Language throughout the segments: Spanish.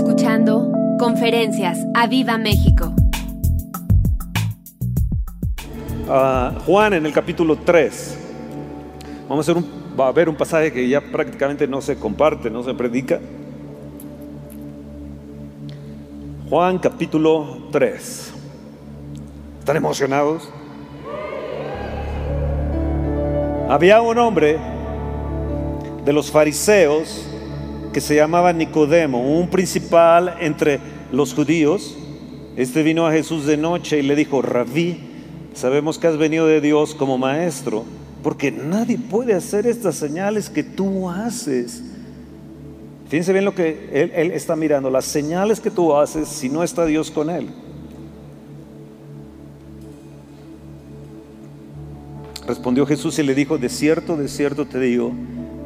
escuchando Conferencias a Viva México. a Juan en el capítulo 3. Vamos a, hacer un, va a haber un pasaje que ya prácticamente no se comparte, no se predica. Juan capítulo 3. ¿Están emocionados? Había un hombre de los fariseos que se llamaba Nicodemo, un principal entre los judíos. Este vino a Jesús de noche y le dijo, Rabí, sabemos que has venido de Dios como maestro, porque nadie puede hacer estas señales que tú haces. Fíjense bien lo que él, él está mirando, las señales que tú haces si no está Dios con él. Respondió Jesús y le dijo, de cierto, de cierto te digo,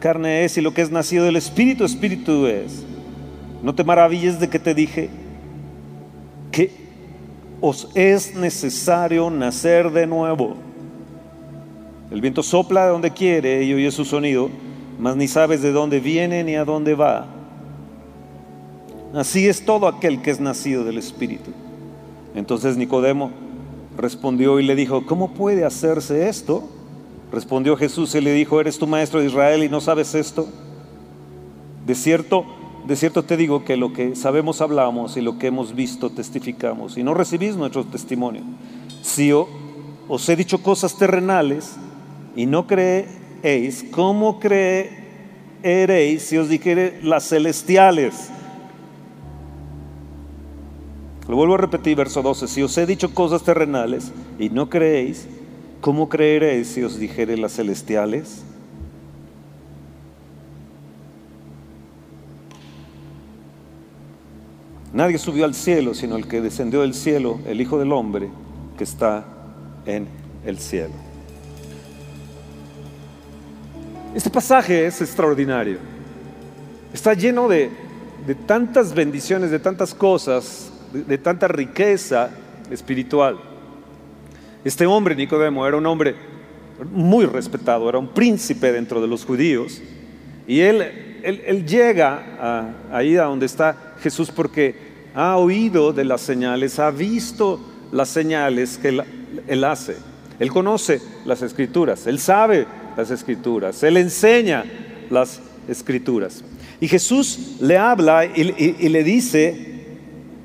carne es, y lo que es nacido del espíritu, espíritu es. No te maravilles de que te dije que os es necesario nacer de nuevo. El viento sopla de donde quiere y oye su sonido, mas ni sabes de dónde viene ni a dónde va. Así es todo aquel que es nacido del Espíritu. Entonces Nicodemo respondió y le dijo, ¿cómo puede hacerse esto? Respondió Jesús y le dijo, ¿eres tu maestro de Israel y no sabes esto? De cierto, de cierto te digo que lo que sabemos hablamos y lo que hemos visto testificamos y no recibís nuestro testimonio. Si os he dicho cosas terrenales y no creéis, ¿cómo creeréis si os dijere las celestiales? Lo vuelvo a repetir, verso 12. Si os he dicho cosas terrenales y no creéis, ¿cómo creeréis si os dijere las celestiales? Nadie subió al cielo, sino el que descendió del cielo, el Hijo del Hombre, que está en el cielo. Este pasaje es extraordinario. Está lleno de, de tantas bendiciones, de tantas cosas, de, de tanta riqueza espiritual. Este hombre, Nicodemo, era un hombre muy respetado, era un príncipe dentro de los judíos. Y él, él, llega ahí a donde está Jesús porque ha oído de las señales, ha visto las señales que él, hace. Él conoce las escrituras, él sabe las escrituras, él enseña las escrituras. Y Jesús le habla y le dice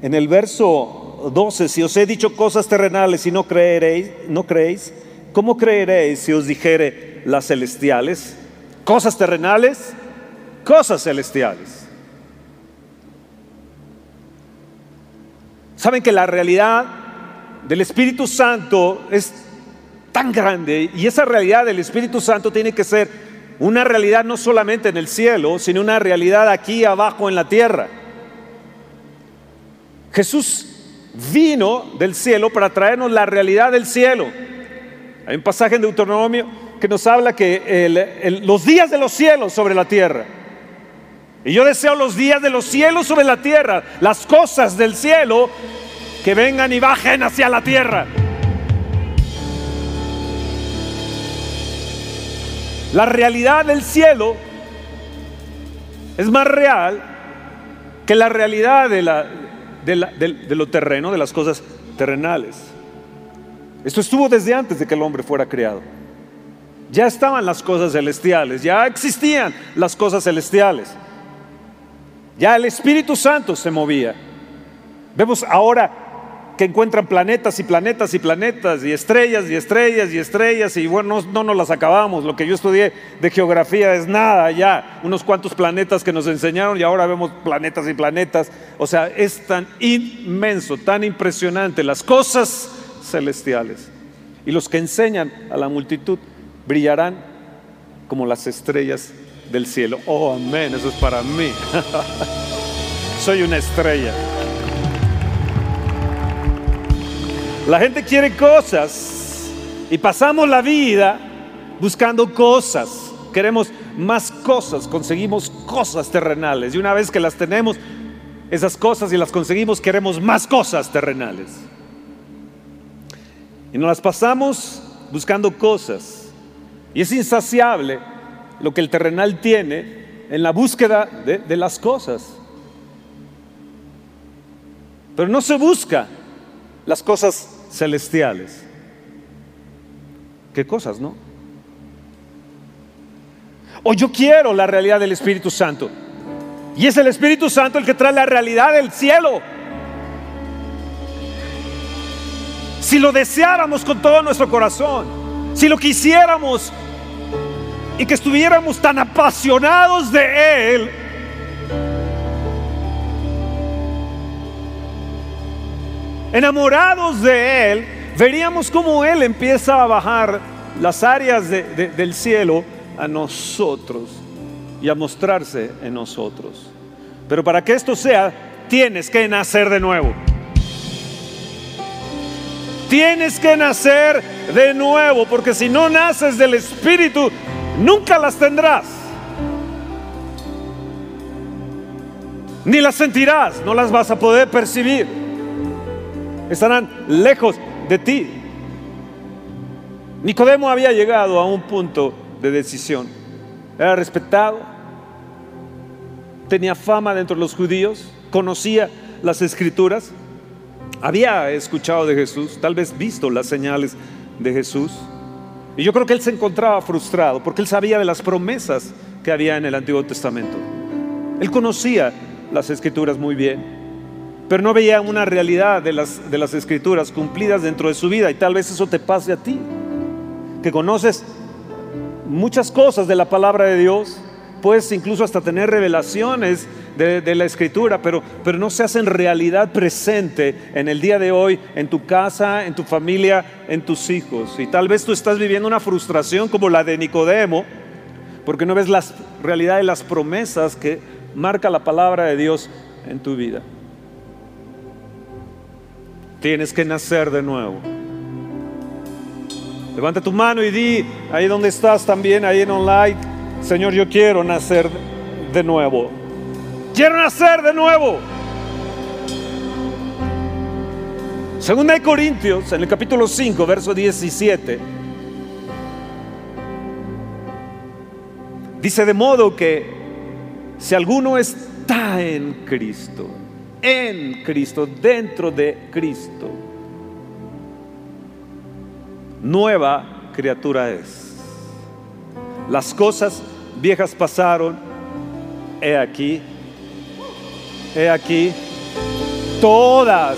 en el verso 12, si os he dicho cosas terrenales y no creeréis, no creéis, ¿cómo creeréis si os dijere las celestiales? Cosas terrenales, cosas celestiales. Saben que la realidad del Espíritu Santo es tan grande y esa realidad del Espíritu Santo tiene que ser una realidad no solamente en el cielo, sino una realidad aquí abajo en la tierra. Jesús vino del cielo para traernos la realidad del cielo. Hay un pasaje en Deuteronomio que nos habla que los días de los cielos sobre la tierra. Y yo deseo los días de los cielos sobre la tierra, las cosas del cielo que vengan y bajen hacia la tierra. La realidad del cielo es más real que la realidad de, la, de, lo terreno, de las cosas terrenales. Esto estuvo desde antes de que el hombre fuera creado. Ya estaban las cosas celestiales, ya existían las cosas celestiales. Ya el Espíritu Santo se movía. Vemos ahora que encuentran planetas y planetas y planetas y estrellas y estrellas y estrellas y bueno, no, no nos las acabamos. Lo que yo estudié de geografía es nada ya, unos cuantos planetas que nos enseñaron y ahora vemos planetas y planetas. O sea, es tan inmenso, tan impresionante las cosas celestiales. Y los que enseñan a la multitud brillarán como las estrellas del cielo. Oh, amén, eso es para mí. Soy una estrella. La gente quiere cosas y pasamos la vida buscando cosas. Queremos más cosas, conseguimos cosas terrenales y una vez que las tenemos, esas cosas y las conseguimos, queremos más cosas terrenales. Y nos las pasamos buscando cosas. Y es insaciable lo que el terrenal tiene en la búsqueda de, de las cosas. Pero no se busca las cosas celestiales. ¿Qué cosas, no? O yo quiero la realidad del Espíritu Santo. Y es el Espíritu Santo el que trae la realidad del cielo. Si lo deseáramos con todo nuestro corazón, si lo quisiéramos y que estuviéramos tan apasionados de Él, enamorados de Él, veríamos cómo Él empieza a bajar las áreas del cielo a nosotros y a mostrarse en nosotros. Pero para que esto sea, tienes que nacer de nuevo. Tienes que nacer de nuevo, porque si no naces del Espíritu, nunca las tendrás. Ni las sentirás, no las vas a poder percibir. Estarán lejos de ti. Nicodemo había llegado a un punto de decisión. Era respetado, tenía fama dentro de los judíos, conocía las escrituras, había escuchado de Jesús, tal vez visto las señales de Jesús. Y yo creo que él se encontraba frustrado porque él sabía de las promesas que había en el Antiguo Testamento. Él conocía las escrituras muy bien, pero no veía una realidad de las, de las escrituras cumplidas dentro de su vida. Y tal vez eso te pase a ti, que conoces muchas cosas de la palabra de Dios, puedes incluso hasta tener revelaciones de, la escritura, pero, pero no se hacen realidad presente en el día de hoy, en tu casa, en tu familia, en tus hijos. Y tal vez tú estás viviendo una frustración como la de Nicodemo, porque no ves la realidad de las promesas que marca la palabra de Dios en tu vida. Tienes que nacer de nuevo. Levanta tu mano y di, ahí donde estás también, ahí en online, Señor, yo quiero nacer de nuevo. Quiero nacer de nuevo. Segunda de Corintios, en el capítulo 5, verso 17. Dice de modo que si alguno está en Cristo, en Cristo, dentro de Cristo, nueva criatura es. Las cosas viejas pasaron, he aquí, he aquí, todas,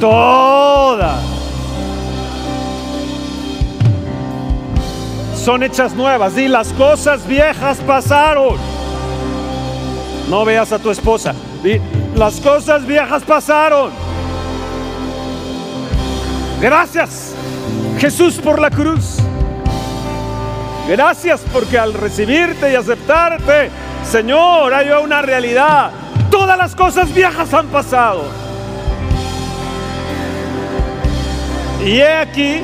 todas son hechas nuevas. Y las cosas viejas pasaron. No veas a tu esposa. Las cosas viejas pasaron. Gracias. Jesús por la cruz. Gracias porque al recibirte y aceptarte, Señor, hay una realidad. Todas las cosas viejas han pasado. Y he aquí,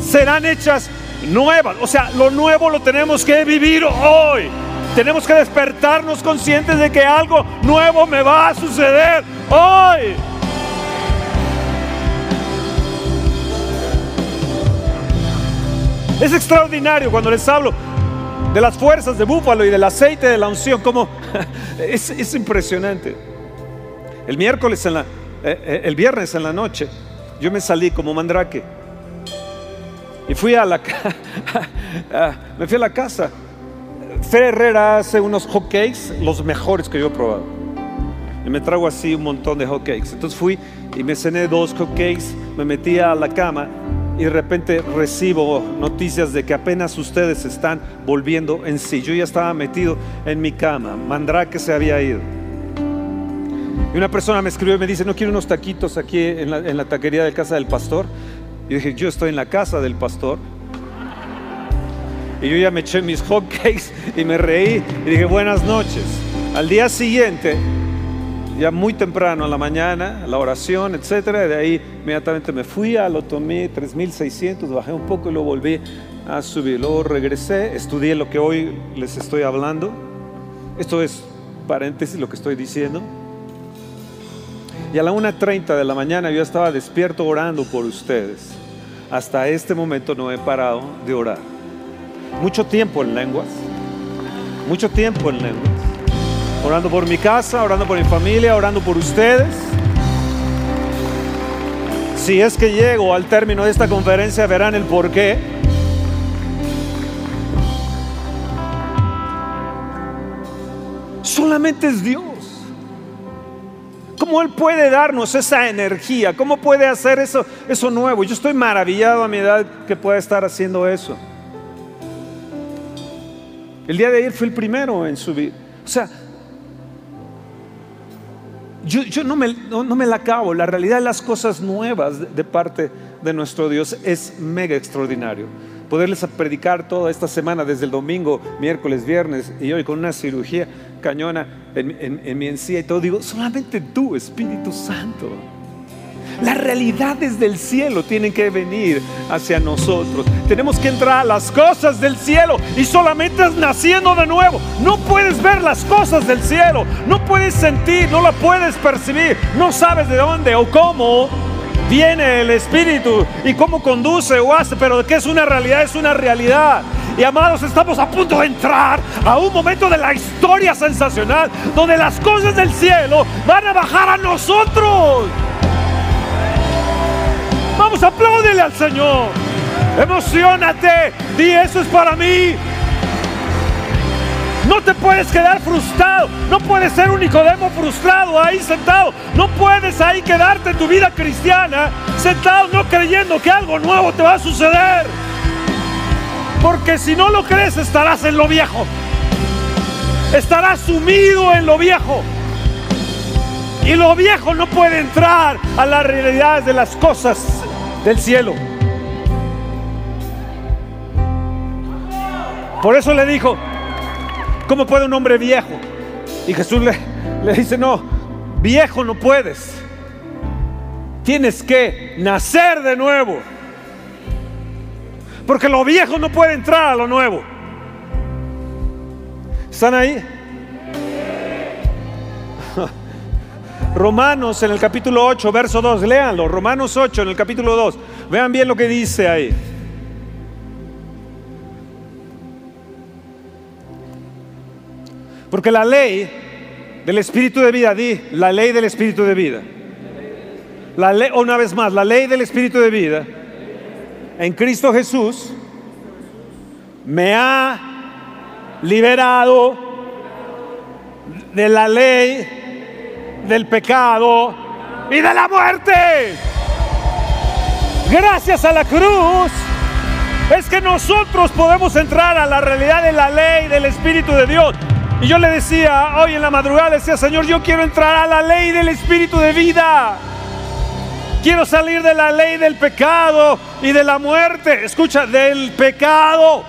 serán hechas nuevas. O sea, lo nuevo lo tenemos que vivir hoy. Tenemos que despertarnos conscientes de que algo nuevo me va a suceder hoy. Es extraordinario cuando les hablo de las fuerzas de búfalo y del aceite de la unción, como es, impresionante. El miércoles en la, eh, eh, el viernes en la noche, yo me salí como mandrake y fui a la, me fui a la casa. Fer hace unos hot cakes, los mejores que yo he probado. Y me trago así un montón de hot cakes. Entonces fui y me cené dos hot cakes, me metí a la cama y de repente recibo noticias de que apenas ustedes están volviendo en sí. Yo ya estaba metido en mi cama, Mandrake se había ido. Y una persona me escribió y me dice, no quiero unos taquitos aquí en la, en la taquería de casa del pastor. Y dije, yo estoy en la casa del pastor. Y yo ya me eché mis hot cakes y me reí y dije, buenas noches. Al día siguiente ya muy temprano a la mañana, la oración, etcétera. De ahí inmediatamente me fui a lo tomé 3600, bajé un poco y lo volví a subir. Luego regresé, estudié lo que hoy les estoy hablando. Esto es paréntesis lo que estoy diciendo. Y a la 1.30 de la mañana yo estaba despierto orando por ustedes. Hasta este momento no he parado de orar. Mucho tiempo en lenguas. Mucho tiempo en lenguas. Orando por mi casa, orando por mi familia, orando por ustedes. Si es que llego al término de esta conferencia, verán el por qué. Solamente es Dios. ¿Cómo Él puede darnos esa energía? ¿Cómo puede hacer eso, eso nuevo? Yo estoy maravillado a mi edad que pueda estar haciendo eso. El día de ayer fue el primero en subir. O sea, yo, no, me, no, me, la acabo. La realidad de las cosas nuevas de, de parte de nuestro Dios es mega extraordinario poderles predicar toda esta semana, desde el domingo, miércoles, viernes y hoy con una cirugía cañona en, mi encía y todo, digo, solamente tú, Espíritu Santo. Las realidades del cielo tienen que venir hacia nosotros. Tenemos que entrar a las cosas del cielo y solamente es naciendo de nuevo. No puedes ver las cosas del cielo, no puedes sentir, no la puedes percibir, no sabes de dónde o cómo viene el Espíritu y cómo conduce o hace, pero que es una realidad, es una realidad. Y amados, estamos a punto de entrar a un momento de la historia sensacional donde las cosas del cielo van a bajar a nosotros. Vamos, apláudele al Señor. Emocionate. Di, eso es para mí. No te puedes quedar frustrado. No puedes ser un Nicodemo frustrado ahí sentado. No puedes ahí quedarte en tu vida cristiana sentado no creyendo que algo nuevo te va a suceder. Porque si no lo crees estarás en lo viejo. Estarás sumido en lo viejo. Y lo viejo no puede entrar a las realidades de las cosas del cielo. Por eso le dijo, ¿Cómo puede un hombre viejo? Y Jesús le, le dice, no, viejo no puedes. Tienes que nacer de nuevo. Porque lo viejo no puede entrar a lo nuevo. ¿Están ahí? Romanos en el capítulo 8, verso 2, léanlo. Romanos 8 en el capítulo 2. Vean bien lo que dice ahí. Porque la ley del Espíritu de vida, di, la ley del Espíritu de vida. La ley, una vez más, la ley del Espíritu de vida en Cristo Jesús me ha liberado de la ley del pecado y de la muerte. Gracias a la cruz es que nosotros podemos entrar a la realidad de la ley del Espíritu de Dios. Y yo le decía, hoy en la madrugada, decía, Señor, yo quiero entrar a la ley del Espíritu de vida. Quiero salir de la ley del pecado y de la muerte. Escucha, del pecado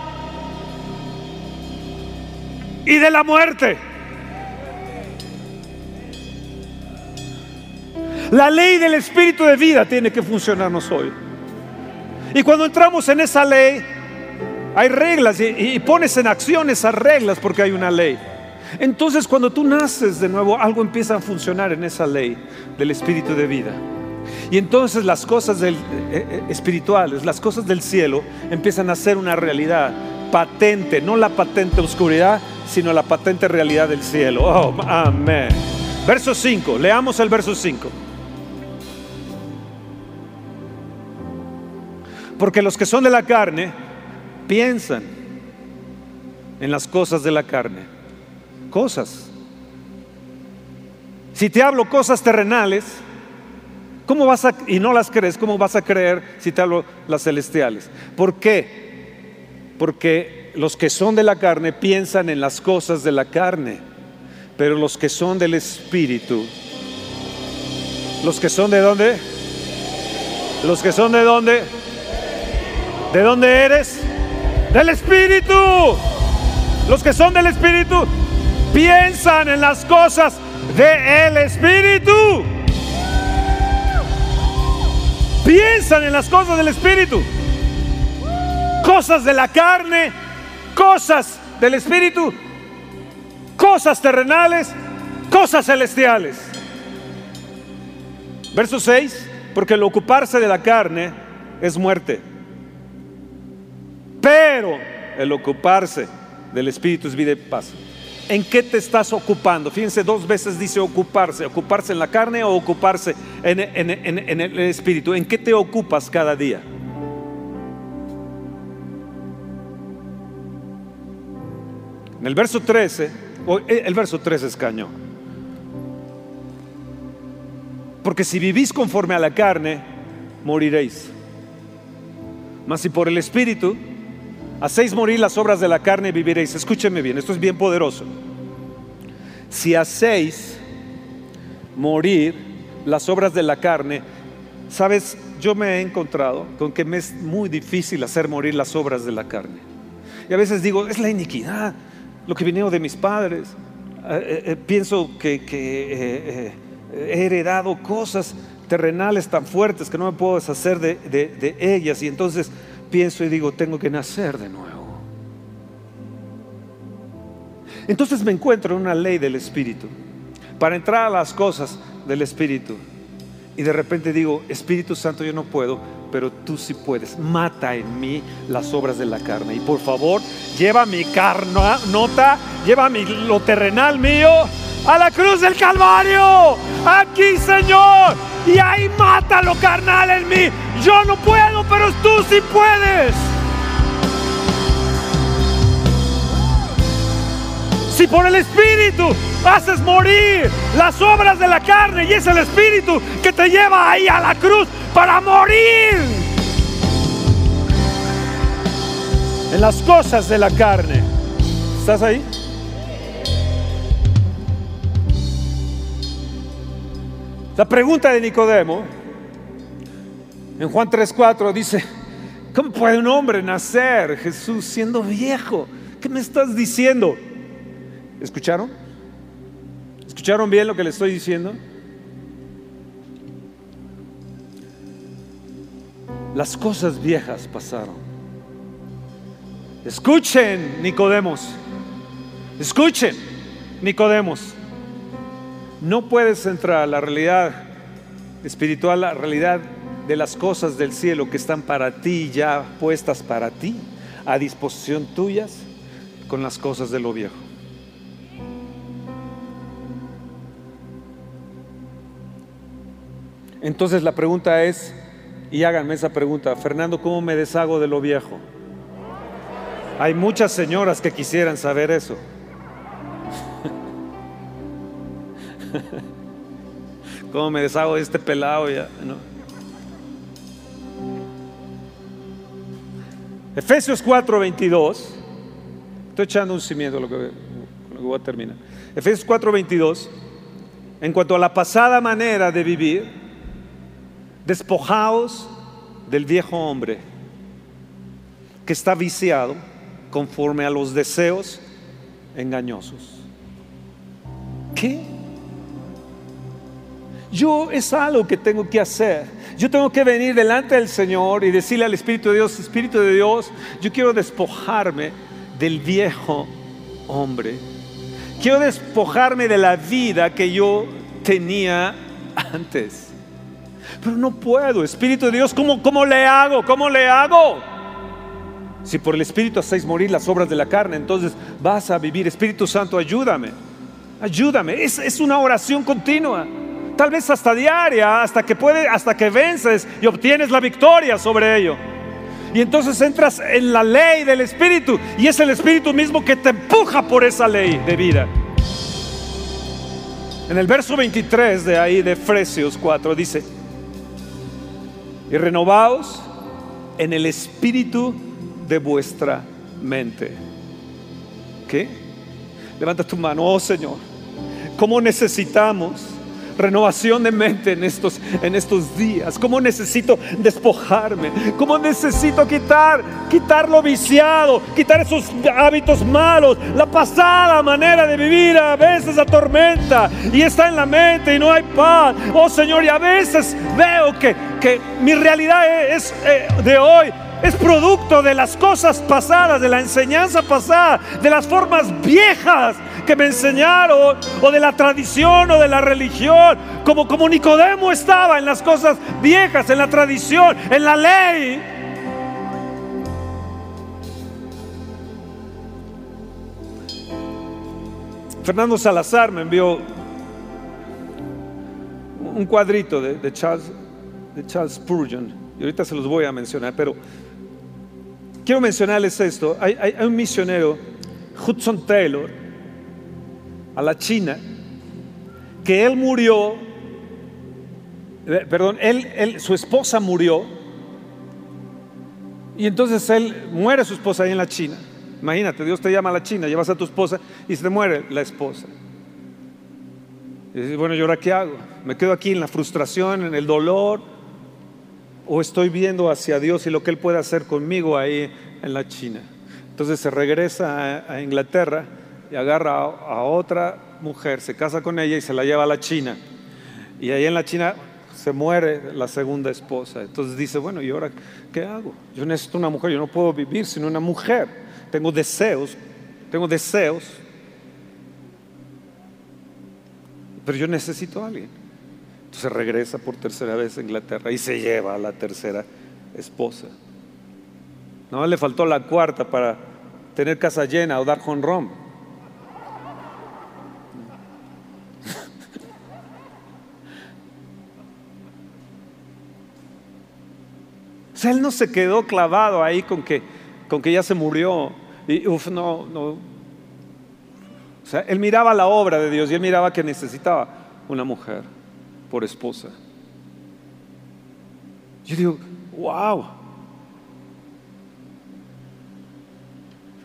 y de la muerte. La ley del Espíritu de vida tiene que funcionarnos hoy. Y cuando entramos en esa ley, hay reglas y, pones en acción esas reglas porque hay una ley. Entonces cuando tú naces de nuevo, algo empieza a funcionar en esa ley del espíritu de vida. Y entonces las cosas eh, eh, espirituales, las cosas del cielo, empiezan a ser una realidad patente, no la patente oscuridad, sino la patente realidad del cielo. Oh, amén. Verso 5, leamos el verso 5. Porque los que son de la carne piensan en las cosas de la carne cosas. Si te hablo cosas terrenales, ¿cómo vas a, y no las crees, cómo vas a creer si te hablo las celestiales? ¿Por qué? Porque los que son de la carne piensan en las cosas de la carne, pero los que son del Espíritu, los que son de dónde? Los que son de dónde? ¿De dónde eres? Del Espíritu. Los que son del Espíritu piensan en las cosas de el Espíritu. Piensan en las cosas del Espíritu. Cosas de la carne, cosas del Espíritu, cosas terrenales, cosas celestiales. Verso 6, porque el ocuparse de la carne es muerte. Pero el ocuparse del Espíritu es vida y paz. ¿En qué te estás ocupando? Fíjense, dos veces dice ocuparse, ocuparse en la carne o ocuparse en, en el Espíritu. ¿En qué te ocupas cada día? En el verso 13, eh, el verso 13 es cañón. Porque si vivís conforme a la carne, moriréis. Mas si por el Espíritu hacéis morir las obras de la carne, viviréis. Escúcheme bien, esto es bien poderoso. Si hacéis morir las obras de la carne, sabes, yo me he encontrado con que me es muy difícil hacer morir las obras de la carne. Y a veces digo, es la iniquidad, lo que vinieron de mis padres. Eh, eh, eh, pienso que, he heredado cosas terrenales tan fuertes que no me puedo deshacer de, de ellas. Y entonces pienso y digo, tengo que nacer de nuevo. Entonces me encuentro en una ley del Espíritu para entrar a las cosas del Espíritu. Y de repente digo, Espíritu Santo, yo no puedo, pero tú sí puedes. Mata en mí las obras de la carne. Y por favor, lleva mi nota lleva mi, lo terrenal mío a la cruz del Calvario. Aquí, Señor. Y ahí mata lo carnal en mí. Yo no puedo, pero tú sí puedes. Si por el Espíritu haces morir las obras de la carne y es el Espíritu que te lleva ahí a la cruz para morir en las cosas de la carne. ¿Estás ahí? La pregunta de Nicodemo en Juan 3:4 dice, ¿cómo puede un hombre nacer, Jesús, siendo viejo? ¿Qué me estás diciendo? ¿Escucharon? ¿Escucharon bien lo que le estoy diciendo? Las cosas viejas pasaron. Escuchen, Nicodemos. Escuchen, Nicodemos. No puedes entrar a la realidad espiritual, la realidad de las cosas del cielo que están para ti, ya puestas para ti, a disposición tuyas, con las cosas de lo viejo. Entonces la pregunta es, y háganme esa pregunta, Fernando, ¿cómo me deshago de lo viejo? Hay muchas señoras que quisieran saber eso. ¿Cómo me deshago de este pelado ya? Efesios 4:22. Estoy echando un cimiento lo que, lo que voy a terminar. Efesios 4:22. En cuanto a la pasada manera de vivir, Despojaos del viejo hombre que está viciado conforme a los deseos engañosos. ¿Qué? Yo es algo que tengo que hacer. Yo tengo que venir delante del Señor y decirle al Espíritu de Dios, Espíritu de Dios, yo quiero despojarme del viejo hombre. Quiero despojarme de la vida que yo tenía antes. Pero no puedo, Espíritu de Dios, ¿cómo, cómo le hago? ¿Cómo le hago? Si por el Espíritu hacéis morir las obras de la carne, entonces vas a vivir. Espíritu Santo, ayúdame. Ayúdame. Es, es una oración continua. Tal vez hasta diaria, hasta que puede, hasta que vences y obtienes la victoria sobre ello. Y entonces entras en la ley del Espíritu y es el Espíritu mismo que te empuja por esa ley de vida. En el verso 23 de ahí de Efesios 4 dice, y renovaos en el espíritu de vuestra mente. ¿Qué? Levanta tu mano, oh Señor. ¿Cómo necesitamos renovación de mente en estos, en estos días. ¿Cómo necesito despojarme? ¿Cómo necesito quitar, quitar lo viciado, quitar esos hábitos malos? La pasada manera de vivir a veces atormenta y está en la mente y no hay paz. Oh Señor, y a veces veo que, que mi realidad es eh, de hoy es producto de las cosas pasadas, de la enseñanza pasada, de las formas viejas que me enseñaron, o de la tradición o de la religión, como, como Nicodemo estaba en las cosas viejas, en la tradición, en la ley. Fernando Salazar me envió un cuadrito de, Charles, de Charles Spurgeon, y ahorita se los voy a mencionar, pero quiero mencionarles esto. Hay, un misionero, Hudson Taylor, a la China, que él murió, eh, perdón, él, su esposa murió, y entonces él muere su esposa ahí en la China. Imagínate, Dios te llama a la China, llevas a tu esposa y se te muere la esposa. Y bueno, ¿y ahora qué hago? ¿Me quedo aquí en la frustración, en el dolor? o estoy viendo hacia Dios y lo que Él puede hacer conmigo ahí en la China. Entonces se regresa a, Inglaterra y agarra a, otra mujer, se casa con ella y se la lleva a la China. Y ahí en la China se muere la segunda esposa. Entonces dice, bueno, ¿y ahora qué hago? Yo necesito una mujer, yo no puedo vivir sin una mujer. Tengo deseos, tengo deseos, pero yo necesito a alguien. Entonces regresa por tercera vez a Inglaterra y se lleva a la tercera esposa. No le faltó la cuarta para tener casa llena o dar rom. O sea, él no se quedó clavado ahí con que, con que ya se murió. Y uf, no, no. O sea, él miraba la obra de Dios y él miraba que necesitaba una mujer por esposa. Yo digo, wow.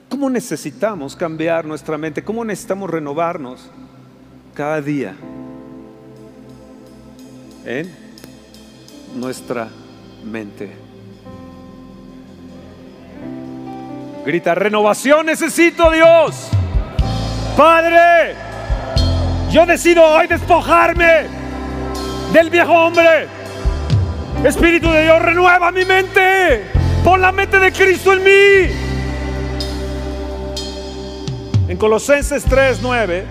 ¿Cómo necesitamos cambiar nuestra mente? ¿Cómo necesitamos renovarnos cada día en nuestra mente? Grita, renovación necesito Dios. Padre, yo decido hoy despojarme del viejo hombre. Espíritu de Dios, renueva mi mente. Pon la mente de Cristo en mí. En Colosenses 3:9,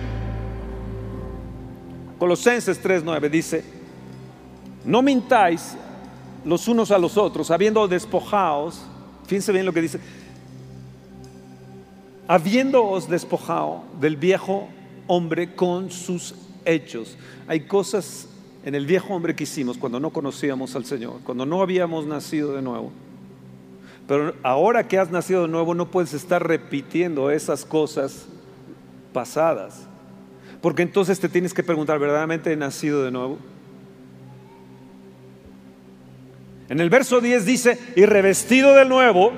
Colosenses 3:9 dice, no mintáis los unos a los otros, habiendo despojados, fíjense bien lo que dice, habiéndoos despojado del viejo hombre con sus hechos. Hay cosas en el viejo hombre que hicimos cuando no conocíamos al Señor, cuando no habíamos nacido de nuevo. Pero ahora que has nacido de nuevo no puedes estar repitiendo esas cosas pasadas. Porque entonces te tienes que preguntar, ¿verdaderamente he nacido de nuevo? En el verso 10 dice, y revestido de nuevo,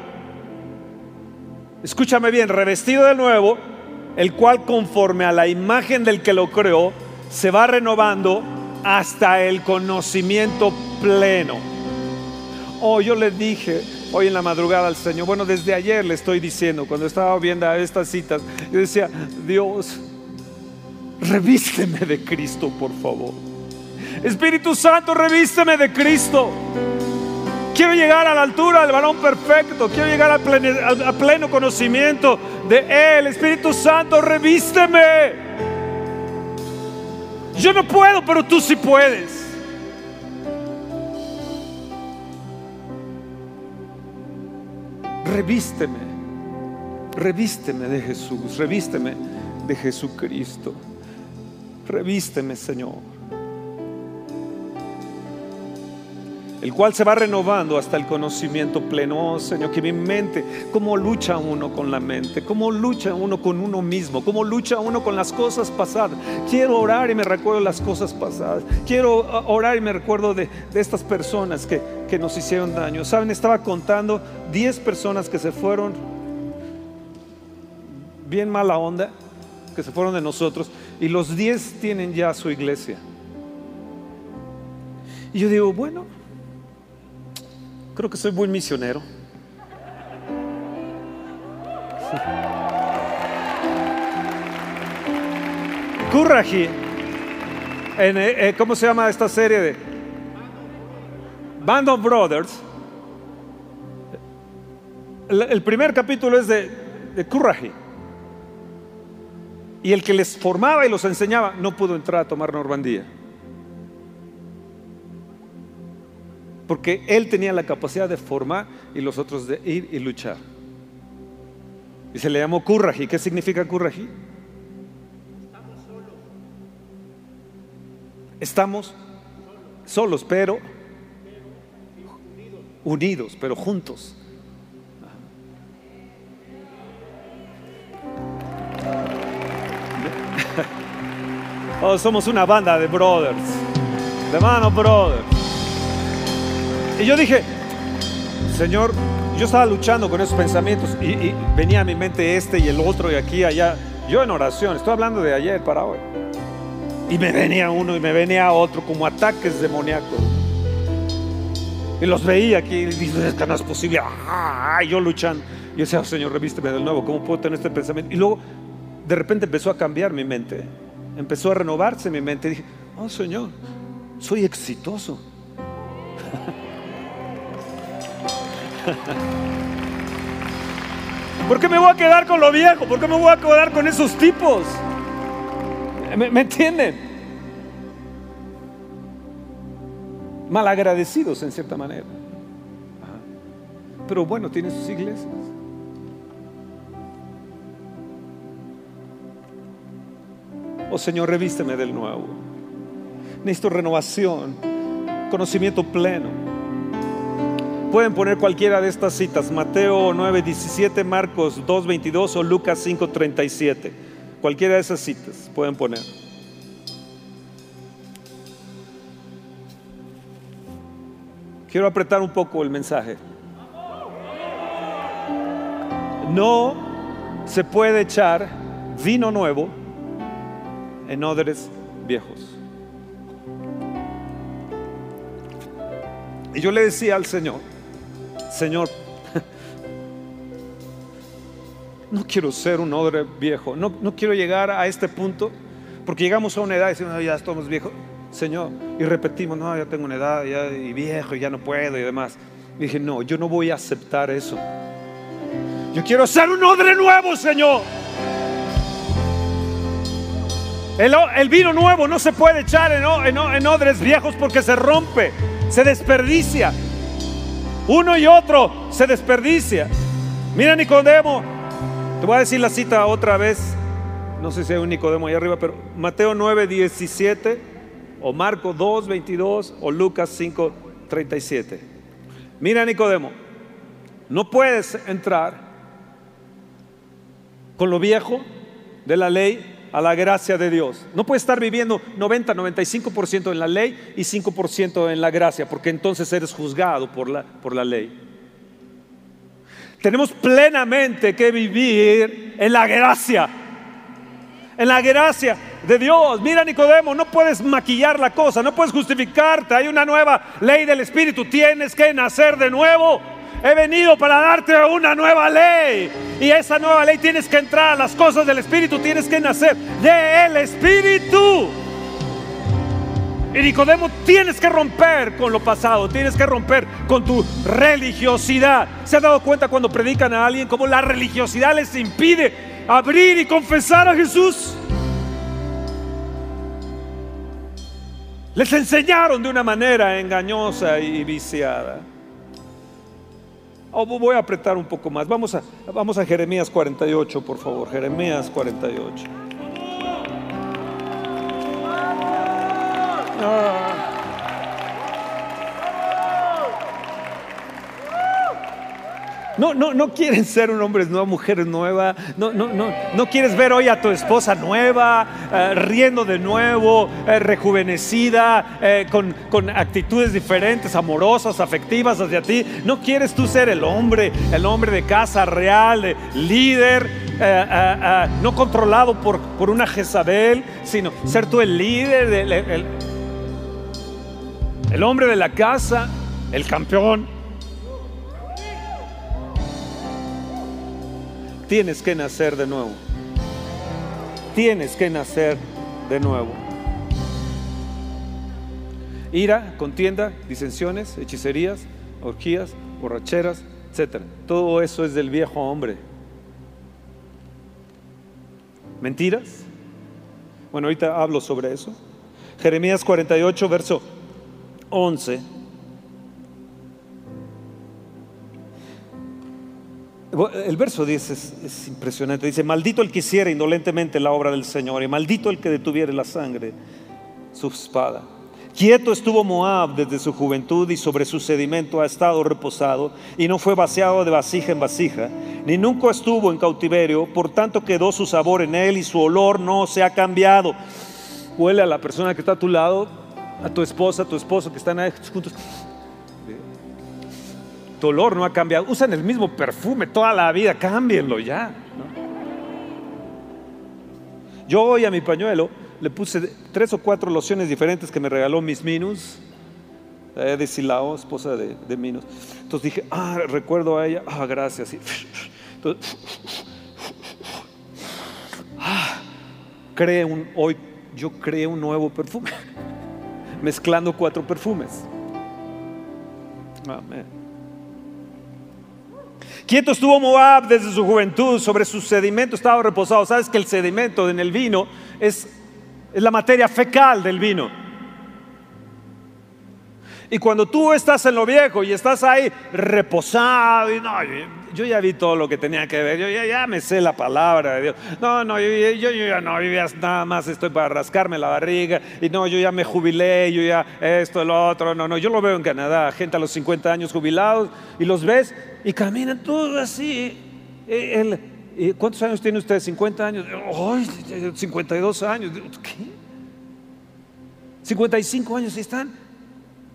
escúchame bien, revestido de nuevo, el cual conforme a la imagen del que lo creó, se va renovando hasta el conocimiento pleno. Oh, yo le dije hoy en la madrugada al Señor, bueno, desde ayer le estoy diciendo, cuando estaba viendo estas citas, yo decía, Dios, revísteme de Cristo, por favor. Espíritu Santo, revísteme de Cristo. Quiero llegar a la altura del varón perfecto. Quiero llegar a pleno, conocimiento de Él. Espíritu Santo, revísteme. Yo no puedo, pero tú sí puedes. Revísteme, revísteme de Jesús, revísteme de Jesucristo. Revísteme, Señor. El cual se va renovando hasta el conocimiento pleno. Oh, Señor, que mi mente, cómo lucha uno con la mente, cómo lucha uno con uno mismo, cómo lucha uno con las cosas pasadas. Quiero orar y me recuerdo las cosas pasadas. Quiero uh, orar y me recuerdo de, estas personas que, que nos hicieron daño. Saben, estaba contando 10 personas que se fueron bien mala onda, que se fueron de nosotros, y los 10 tienen ya su iglesia. Y yo digo, bueno, creo que soy buen misionero. Curraji, eh, eh, ¿cómo se llama esta serie de Band of Brothers? El, primer capítulo es de, de. Y el que les formaba y los enseñaba no pudo entrar a tomar Normandía. Porque él tenía la capacidad de formar y los otros de ir y luchar. Y se le llamó Curraji. ¿Qué significa Curraji? Estamos solos, pero unidos, pero juntos. Oh, somos una banda de brothers, de mano brothers. Y yo dije, Señor, yo estaba luchando con esos pensamientos y, venía a mi mente este y el otro y aquí, allá. Yo en oración, estoy hablando de ayer para hoy. Y me venía uno y me venía otro como ataques demoníacos. Y los veía aquí y dije, es que no es posible. Ah, yo luchando. Y decía, oh, Señor, revísteme de nuevo. ¿Cómo puedo tener este pensamiento? Y luego, de repente empezó a cambiar mi mente. Empezó a renovarse mi mente. Y dije, oh, Señor, soy exitoso. ¿Por qué me voy a quedar con lo viejo? ¿Por qué me voy a quedar con esos tipos? ¿Me, me entienden? Malagradecidos en cierta manera. Pero bueno, tiene sus iglesias. Oh Señor, revísteme del nuevo. Necesito renovación, conocimiento pleno. Pueden poner cualquiera de estas citas, Mateo 9, 17, Marcos 2, 22 o Lucas 5, 37. Cualquiera de esas citas pueden poner. Quiero apretar un poco el mensaje. No se puede echar vino nuevo en odres viejos. Y yo le decía al Señor, Señor, no quiero ser un odre viejo, no, no quiero llegar a este punto, porque llegamos a una edad y decimos, no, ya estamos viejos, Señor, y repetimos, no, ya tengo una edad ya, y viejo y ya no puedo y demás. Dije, no, yo no voy a aceptar eso. Yo quiero ser un odre nuevo, Señor. El, vino nuevo no se puede echar en, en odres viejos porque se rompe, se desperdicia. Uno y otro se desperdicia. Mira Nicodemo, te voy a decir la cita otra vez. No sé si hay un Nicodemo ahí arriba, pero Mateo 9, 17, o Marco 2, 22, o Lucas 5, 37. Mira Nicodemo, no puedes entrar con lo viejo de la ley a la gracia de Dios. No puedes estar viviendo 90, 95% en la ley y 5% en la gracia, porque entonces eres juzgado por la, por la ley. Tenemos plenamente que vivir en la gracia. En la gracia de Dios. Mira Nicodemo, no puedes maquillar la cosa, no puedes justificarte. Hay una nueva ley del Espíritu. Tienes que nacer de nuevo. He venido para darte una nueva ley. Y esa nueva ley tienes que entrar las cosas del Espíritu. Tienes que nacer del Espíritu. Y Nicodemo, tienes que romper con lo pasado, tienes que romper con tu religiosidad. ¿Se ha dado cuenta cuando predican a alguien cómo la religiosidad les impide abrir y confesar a Jesús? Les enseñaron de una manera engañosa y viciada. Oh, voy a apretar un poco más. Vamos a, vamos a Jeremías 48, por favor. Jeremías 48. No, no, no quieren ser un hombre nuevo, mujer nueva. No, no, no, no quieres ver hoy a tu esposa nueva, eh, riendo de nuevo, eh, rejuvenecida, eh, con, con actitudes diferentes, amorosas, afectivas hacia ti. No quieres tú ser el hombre, el hombre de casa real, de líder, no controlado por, por una Jezabel, sino ser tú el líder. el- el- el hombre de la casa, el campeón. Tienes que nacer de nuevo. Tienes que nacer de nuevo. Ira, contienda, disensiones, hechicerías, orgías, borracheras, etc. Todo eso es del viejo hombre. ¿Mentiras? Bueno, ahorita hablo sobre eso. Jeremías 48, verso 11. El verso 10 es, impresionante. Dice, maldito el que hiciera indolentemente la obra del Señor y maldito el que detuviera la sangre, su espada. Quieto estuvo Moab desde su juventud y sobre su sedimento ha estado reposado y no fue vaciado de vasija en vasija, ni nunca estuvo en cautiverio, por tanto quedó su sabor en él y su olor no se ha cambiado. Huele a la persona que está a tu lado, a tu esposa, a tu esposo que están ahí juntos. Tu olor no ha cambiado. Usan el mismo perfume toda la vida, cámbienlo ya. Yo hoy a mi pañuelo le puse tres o cuatro lociones diferentes que me regaló Miss Minus, eh, de Silao, esposa de, de, Minus. Entonces dije, ah, recuerdo a ella, ah, gracias. Entonces, ah, creé un, hoy yo creé un nuevo perfume, mezclando cuatro perfumes. Amén. Quieto estuvo Moab desde su juventud, sobre su sedimento estaba reposado. Sabes que el sedimento en el vino es es la materia fecal del vino. Y cuando tú estás en lo viejo y estás ahí reposado, y no, yo ya vi todo lo que tenía que ver, yo ya, me sé la palabra de Dios. No, no, yo, yo, ya no vivía nada más, estoy para rascarme la barriga, y no, yo ya me jubilé, yo ya esto, el otro, no, no, yo lo veo en Canadá, gente a los 50 años jubilados, y los ves y caminan todos así. Eh, el, ¿Cuántos años tiene usted? ¿50 años? ¡Ay! 52 años. ¿Qué? 55 años están.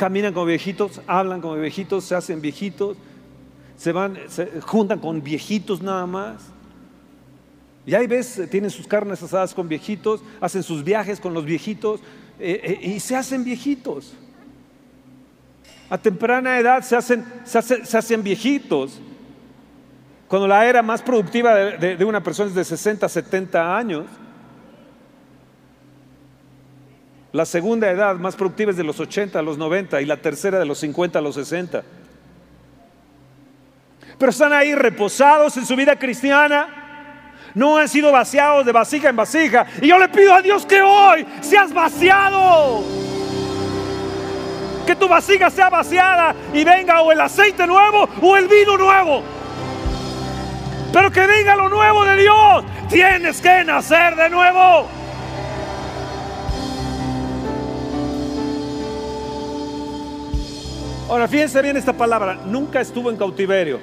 Caminan como viejitos, hablan como viejitos, se hacen viejitos, se van, se juntan con viejitos nada más. Y ahí ves, tienen sus carnes asadas con viejitos, hacen sus viajes con los viejitos eh, eh, y se hacen viejitos. A temprana edad se hacen, se hacen viejitos. Cuando la era más productiva de, una persona es de 60, 70 años, la segunda edad más productiva es de los 80 a los 90 y la tercera de los 50 a los 60. Pero están ahí reposados en su vida cristiana. No han sido vaciados de vasija en vasija. Y yo le pido a Dios que hoy seas vaciado. Que tu vasija sea vaciada y venga o el aceite nuevo o el vino nuevo. Pero que venga lo nuevo de Dios. Tienes que nacer de nuevo. Ahora, fíjense bien esta palabra. Nunca estuvo en cautiverio.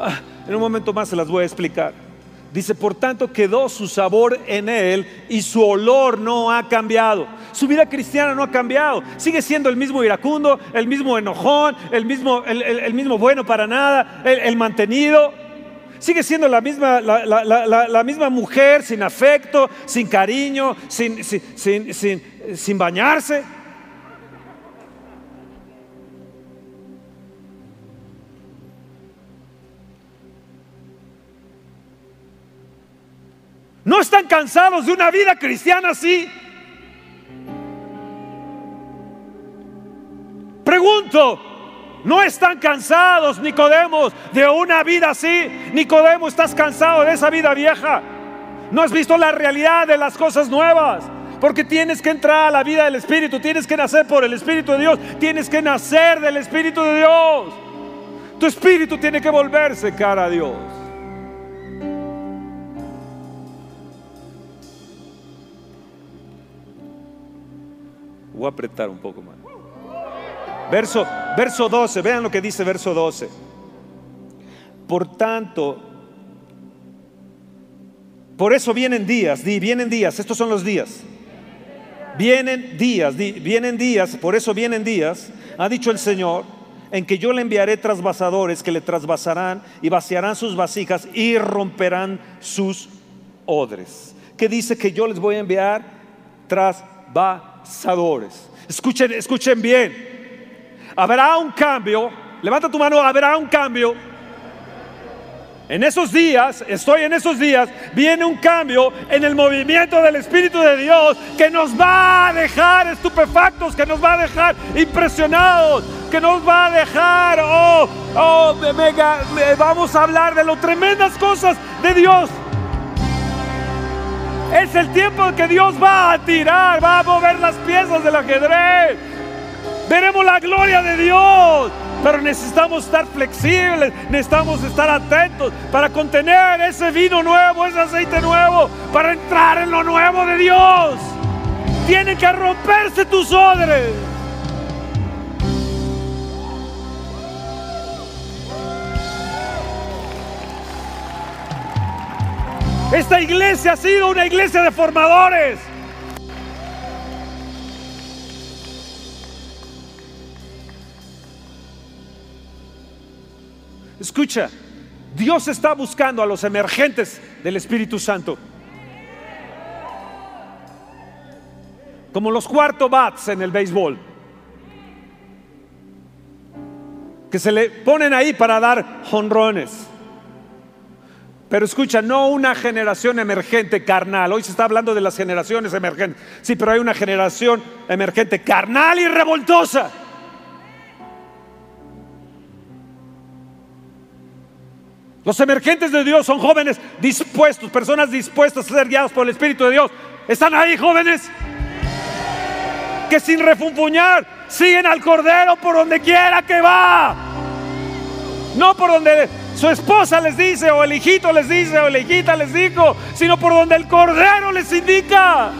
Ah, en un momento más se las voy a explicar. Dice, por tanto, quedó su sabor en él y su olor no ha cambiado. Su vida cristiana no ha cambiado. Sigue siendo el mismo iracundo, el mismo enojón, el mismo, el, mismo bueno para nada, el mantenido. Sigue siendo la misma, la, misma mujer sin afecto, sin cariño, sin, sin, sin bañarse. ¿No están cansados de una vida cristiana así? Pregunto, no están cansados, Nicodemos, de una vida así. Nicodemo, estás cansado de esa vida vieja. No has visto la realidad de las cosas nuevas. Porque tienes que entrar a la vida del Espíritu, tienes que nacer por el Espíritu de Dios, tienes que nacer del Espíritu de Dios. Tu espíritu tiene que volverse cara a Dios. Voy a apretar un poco más. Verso, verso 12, vean lo que dice verso 12. Por tanto, por eso vienen días, di, vienen días, estos son los días. Vienen días, di, vienen días, por eso vienen días, ha dicho el Señor, en que yo le enviaré trasvasadores que le trasvasarán y vaciarán sus vasijas y romperán sus odres. ¿Qué dice que yo les voy a enviar trasvasadores? Escuchen, escuchen bien. habrá un cambio. Levanta tu mano, habrá un cambio. En esos días, estoy en esos días, viene un cambio en el movimiento del Espíritu de Dios que nos va a dejar estupefactos, que nos va a dejar impresionados, que nos va a dejar, oh, oh, mega, vamos a hablar de lo tremendas cosas de Dios. Es el tiempo que Dios va a tirar, va a mover las piezas del ajedrez. Veremos la gloria de Dios. Pero necesitamos estar flexibles, necesitamos estar atentos para contener ese vino nuevo, ese aceite nuevo, para entrar en lo nuevo de Dios. Tienen que romperse tus odres. Esta iglesia ha sido una iglesia de formadores. Escucha, Dios está buscando a los emergentes del Espíritu Santo. Como los cuarto bats en el béisbol. Que se le ponen ahí para dar jonrones. Pero escucha, no una generación emergente carnal. Hoy se está hablando de las generaciones emergentes. Sí, pero hay una generación emergente carnal y revoltosa. Los emergentes de Dios son jóvenes dispuestos, personas dispuestas a ser guiados por el Espíritu de Dios. ¿Están ahí jóvenes? Que sin refunfuñar siguen al Cordero por donde quiera que va. No por donde su esposa les dice, o el hijito les dice, o la hijita les dijo, sino por donde el Cordero les indica.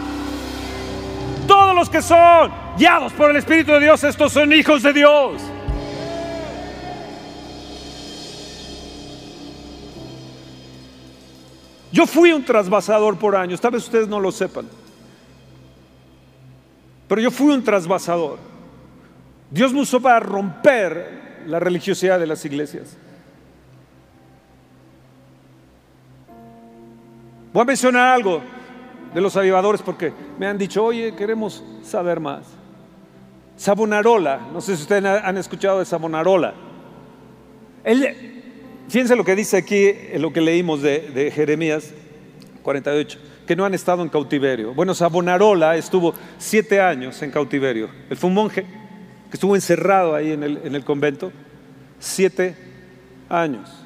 Todos los que son guiados por el Espíritu de Dios, estos son hijos de Dios. Yo fui un trasvasador por años, tal vez ustedes no lo sepan, pero yo fui un trasvasador. Dios me usó para romper la religiosidad de las iglesias. Voy a mencionar algo de los avivadores porque me han dicho, oye, queremos saber más. Sabonarola, no sé si ustedes han escuchado de Sabonarola. Él, fíjense lo que dice aquí, en lo que leímos de, Jeremías 48, que no han estado en cautiverio. Bueno, Sabonarola estuvo siete años en cautiverio. Él fue un monje que estuvo encerrado ahí en el convento, siete años.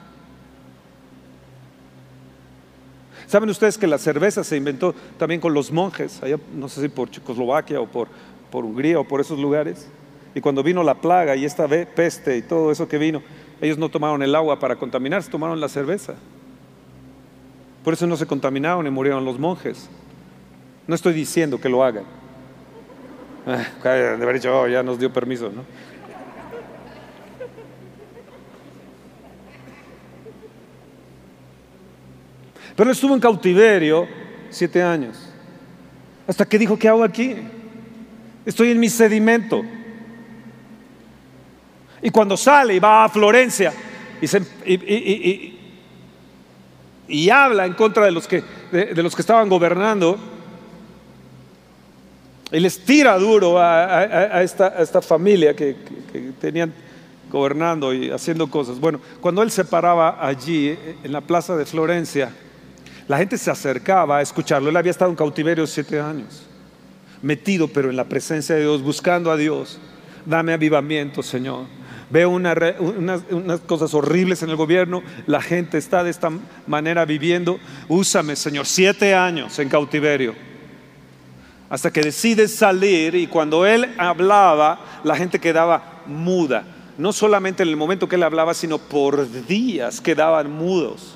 ¿Saben ustedes que la cerveza se inventó también con los monjes, allá, no sé si por Checoslovaquia o por, por Hungría o por esos lugares? Y cuando vino la plaga y esta peste y todo eso que vino, ellos no tomaron el agua para contaminarse, tomaron la cerveza. Por eso no se contaminaron y murieron los monjes. No estoy diciendo que lo hagan. Ah, de haber dicho, oh, ya nos dio permiso, ¿no? Pero estuvo en cautiverio siete años. Hasta que dijo, ¿qué hago aquí? Estoy en mi sedimento. Y cuando sale y va a Florencia y, habla en contra de los, que, de, los que estaban gobernando, y les tira duro a, esta, familia que, tenían gobernando y haciendo cosas. Bueno, cuando él se paraba allí en la plaza de Florencia, la gente se acercaba a escucharlo. Él había estado en cautiverio siete años, metido pero en la presencia de Dios, buscando a Dios. Dame avivamiento, Señor. Veo unas, cosas horribles en el gobierno, la gente está de esta manera viviendo. Úsame, Señor, siete años en cautiverio. Hasta que decide salir y cuando él hablaba, la gente quedaba muda. No solamente en el momento que él hablaba, sino por días quedaban mudos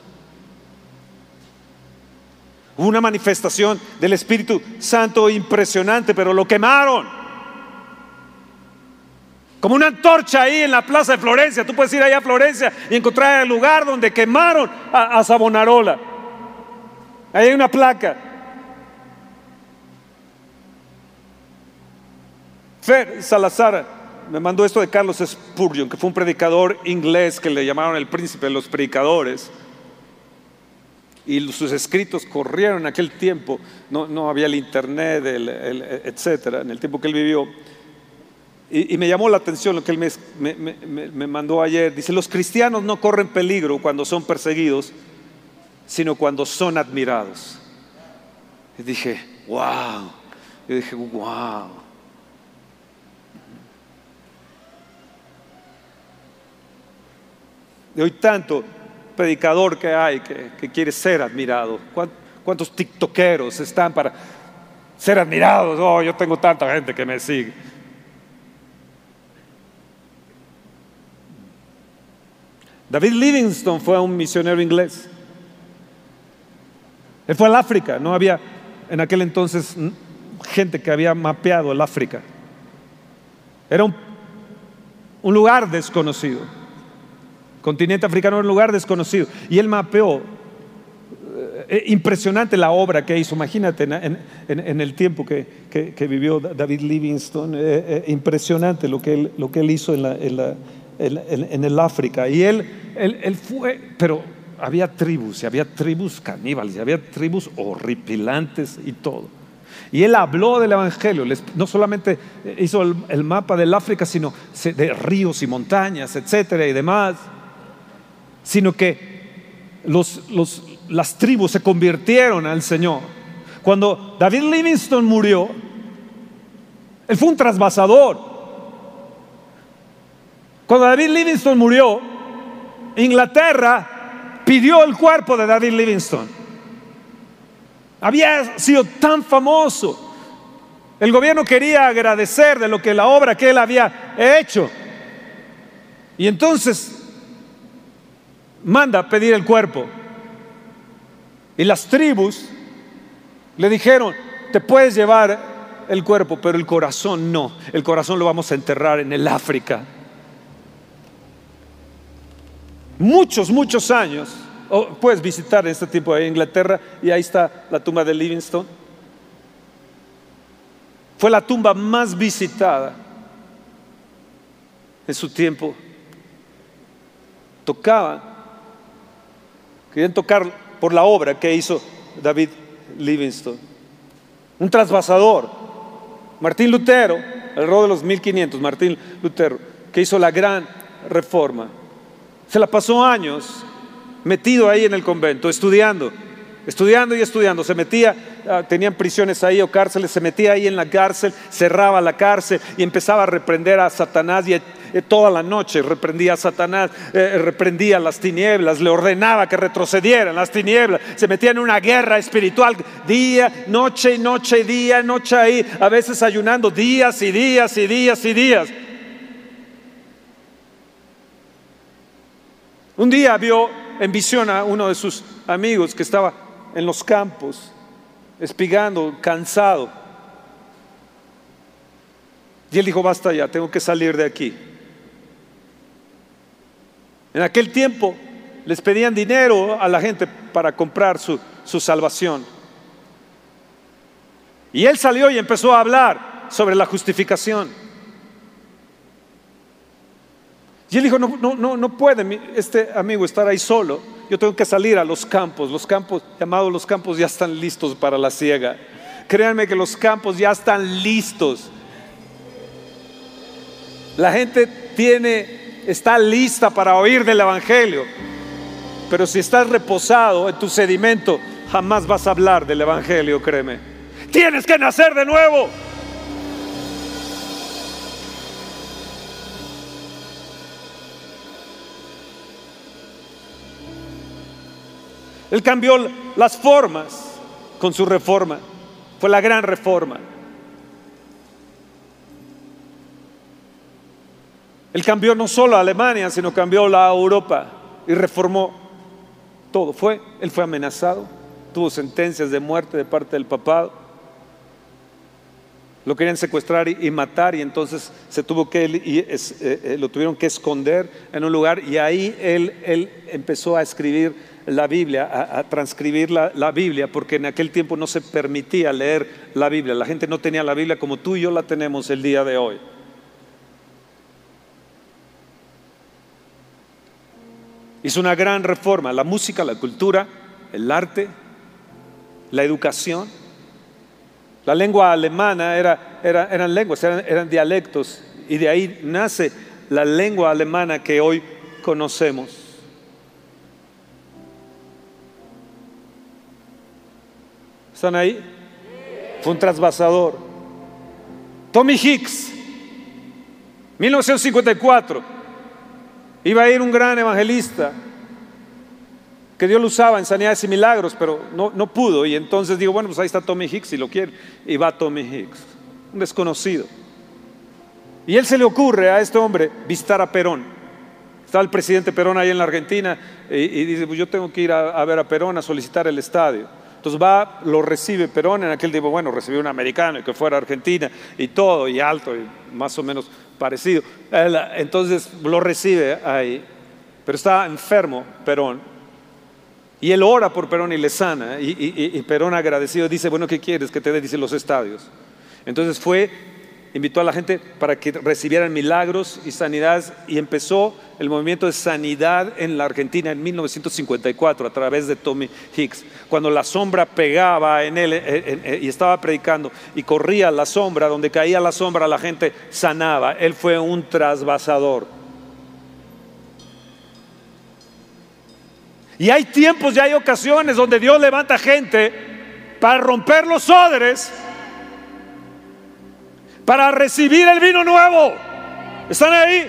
una manifestación del Espíritu Santo impresionante, pero lo quemaron. Como una antorcha ahí en la plaza de Florencia. Tú puedes ir allá a Florencia y encontrar el lugar donde quemaron a, a Sabonarola. Ahí hay una placa. Fer Salazar me mandó esto de Carlos Spurgeon, que fue un predicador inglés que le llamaron el príncipe de los predicadores y sus escritos corrieron en aquel tiempo, no, había el internet, etcétera, en el tiempo que él vivió. Y, me llamó la atención lo que él me, me, mandó ayer. Dice, los cristianos no corren peligro cuando son perseguidos, sino cuando son admirados. Y dije, wow. Y dije, wow. De hoy tanto predicador que hay que, quiere ser admirado. ¿Cuántos tiktokeros están para ser admirados? Oh, yo tengo tanta gente que me sigue. David Livingstone fue un misionero inglés. Él fue al África, no había en aquel entonces gente que había mapeado el África. Era un, lugar desconocido. Continente africano era un lugar desconocido. Y él mapeó. Eh, eh, impresionante la obra que hizo. Imagínate en, el tiempo que, vivió David Livingstone. Eh, impresionante lo que él, lo que él hizo en la en, el África. Y él, él, fue, pero había tribus, y había tribus caníbales, y había tribus horripilantes y todo. Y él habló del Evangelio, no solamente hizo el, mapa del África, sino de ríos y montañas, etcétera y demás, sino que los, las tribus se convirtieron al Señor. Cuando David Livingstone murió, él fue un trasvasador. Cuando David Livingstone murió, Inglaterra pidió el cuerpo de David Livingstone. Había sido tan famoso. El gobierno quería agradecer de lo que la obra que él había hecho. Y entonces manda a pedir el cuerpo. Y las tribus le dijeron, te puedes llevar el cuerpo, pero el corazón no. El corazón lo vamos a enterrar en el África. muchos, muchos años. puedes visitar en este tiempo de Inglaterra y ahí está la tumba de Livingstone. Fue la tumba más visitada en su tiempo. Tocaban, querían tocar por la obra que hizo David Livingstone. Un trasvasador. Martín Lutero, el rol de los 1500, Martín Lutero, que hizo la gran reforma. Se la pasó años metido ahí en el convento, estudiando, estudiando y estudiando. Se metía, ah, tenían prisiones ahí o cárceles, se metía ahí en la cárcel, cerraba la cárcel y empezaba a reprender a Satanás y eh, toda la noche reprendía a Satanás, eh, reprendía las tinieblas, le ordenaba que retrocedieran las tinieblas, se metía en una guerra espiritual día, noche, noche, día, noche ahí, a veces ayunando días y días y días y días. Un día vio en visión a uno de sus amigos que estaba en los campos, espigando, cansado. Y él dijo, basta ya, tengo que salir de aquí. En aquel tiempo les pedían dinero a la gente para comprar su, su salvación. Y él salió y empezó a hablar sobre la justificación. Y él dijo, no, no, no, no puede este amigo estar ahí solo. Yo tengo que salir a los campos. Los campos, llamados los campos, ya están listos para la ciega. Créanme que los campos ya están listos. La gente tiene, está lista para oír del Evangelio. Pero si estás reposado en tu sedimento, jamás vas a hablar del Evangelio, créeme. Tienes que nacer de nuevo. Él cambió las formas con su reforma. Fue la gran reforma. Él cambió no solo a Alemania, sino cambió la Europa y reformó todo. Fue, él fue amenazado, tuvo sentencias de muerte de parte del papado. Lo querían secuestrar y, matar y entonces se tuvo que eh, eh, lo tuvieron que esconder en un lugar y ahí él, él empezó a escribir la Biblia, a, transcribir la, la, Biblia, porque en aquel tiempo no se permitía leer la Biblia. La gente no tenía la Biblia como tú y yo la tenemos el día de hoy. Hizo una gran reforma, la música, la cultura, el arte, la educación. La lengua alemana era, eran lenguas, eran, eran dialectos y de ahí nace la lengua alemana que hoy conocemos. ¿Están ahí? Fue un trasvasador. Tommy Hicks, 1954, iba a ir un gran evangelista que Dios lo usaba en sanidades y milagros, pero no, no pudo. Y entonces digo, bueno, pues ahí está Tommy Hicks si lo quiere. Y va Tommy Hicks, un desconocido. Y él se le ocurre a este hombre visitar a Perón. Estaba el presidente Perón ahí en la Argentina y, dice, pues yo tengo que ir a, ver a Perón a solicitar el estadio. Entonces va, lo recibe Perón, en aquel tiempo, bueno, recibió un americano y que fuera Argentina y todo, y alto, y más o menos parecido. Entonces lo recibe ahí, pero está enfermo Perón y él ora por Perón y le sana. Y, Perón agradecido dice, bueno, ¿qué quieres que te dé? Dice los estadios. Entonces fue, invitó a la gente para que recibieran milagros y sanidades y empezó el movimiento de sanidad en la Argentina en 1954 a través de Tommy Hicks. Cuando la sombra pegaba en él eh, eh, y estaba predicando y corría la sombra, donde caía la sombra la gente sanaba. Él fue un trasvasador. Y hay tiempos y hay ocasiones donde Dios levanta gente para romper los odres, para recibir el vino nuevo. ¿Están ahí?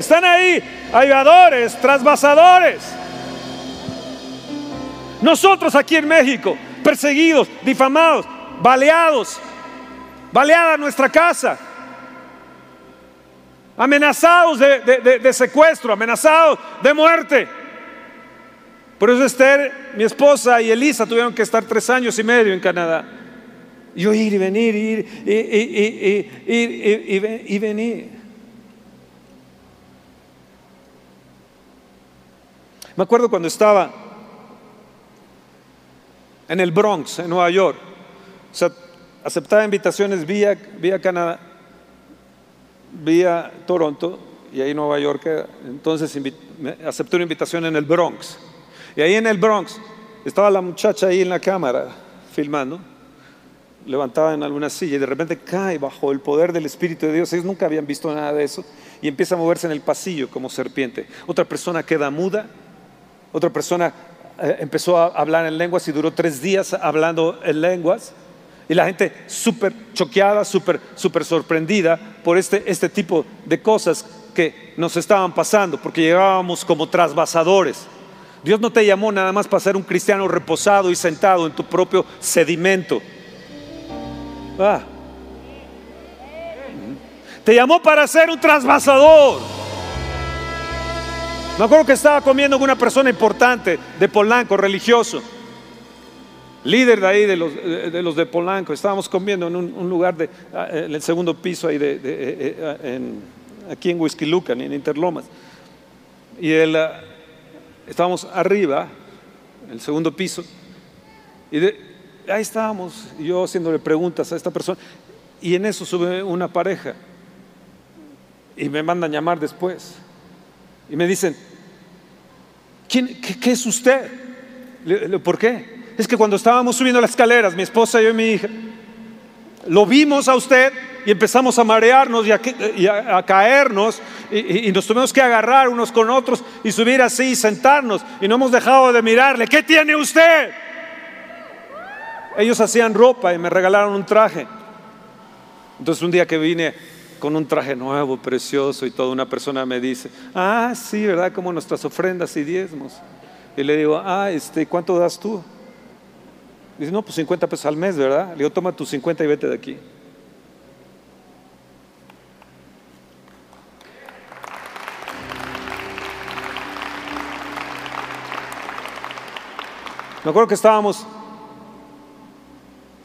Están ahí, ayudadores, trasvasadores. Nosotros aquí en México, perseguidos, difamados, baleados, baleada nuestra casa, amenazados de, de secuestro, amenazados de muerte. Por eso Esther, mi esposa y Elisa tuvieron que estar tres años y medio en Canadá. Yo ir y venir, ir y, y venir. Me acuerdo cuando estaba en el Bronx, en Nueva York. O sea, aceptaba invitaciones vía, vía Canadá, vía Toronto y ahí Nueva York. Entonces acepté una invitación en el Bronx. Y ahí en el Bronx estaba la muchacha ahí en la cámara filmando, levantada en alguna silla y de repente cae bajo el poder del Espíritu de Dios. Ellos nunca habían visto nada de eso y empieza a moverse en el pasillo como serpiente. Otra persona queda muda, otra persona eh, empezó a hablar en lenguas y duró tres días hablando en lenguas. Y la gente súper choqueada, súper super sorprendida por este, este tipo de cosas que nos estaban pasando, porque llegábamos como trasvasadores. Dios no te llamó nada más para ser un cristiano reposado y sentado en tu propio sedimento. Ah. Te llamó para ser un trasvasador. Me acuerdo que estaba comiendo con una persona importante de Polanco, religioso, líder de ahí de los de, de Polanco. Estábamos comiendo en un, lugar de, ah, en el segundo piso ahí de, eh, eh, aquí en Whisky Lucan, en Interlomas. Y él ah, estábamos arriba, en el segundo piso, y ahí estábamos, yo haciéndole preguntas a esta persona, y en eso sube una pareja, y me mandan llamar después, y me dicen, ¿Quién, qué, es usted? ¿Por qué? Es que cuando estábamos subiendo las escaleras, mi esposa, yo y mi hija, lo vimos a usted y empezamos a marearnos y a, caernos y, nos tuvimos que agarrar unos con otros y subir así y sentarnos y no hemos dejado de mirarle. ¿Qué tiene usted? Ellos hacían ropa y me regalaron un traje. Entonces un día que vine con un traje nuevo, precioso y toda una persona me dice, ah, sí, ¿verdad? Como nuestras ofrendas y diezmos. Y le digo, ah, este, ¿cuánto das tú? Dice, no, pues 50 pesos al mes, ¿verdad? Le digo, toma tus 50 y vete de aquí. Me acuerdo que estábamos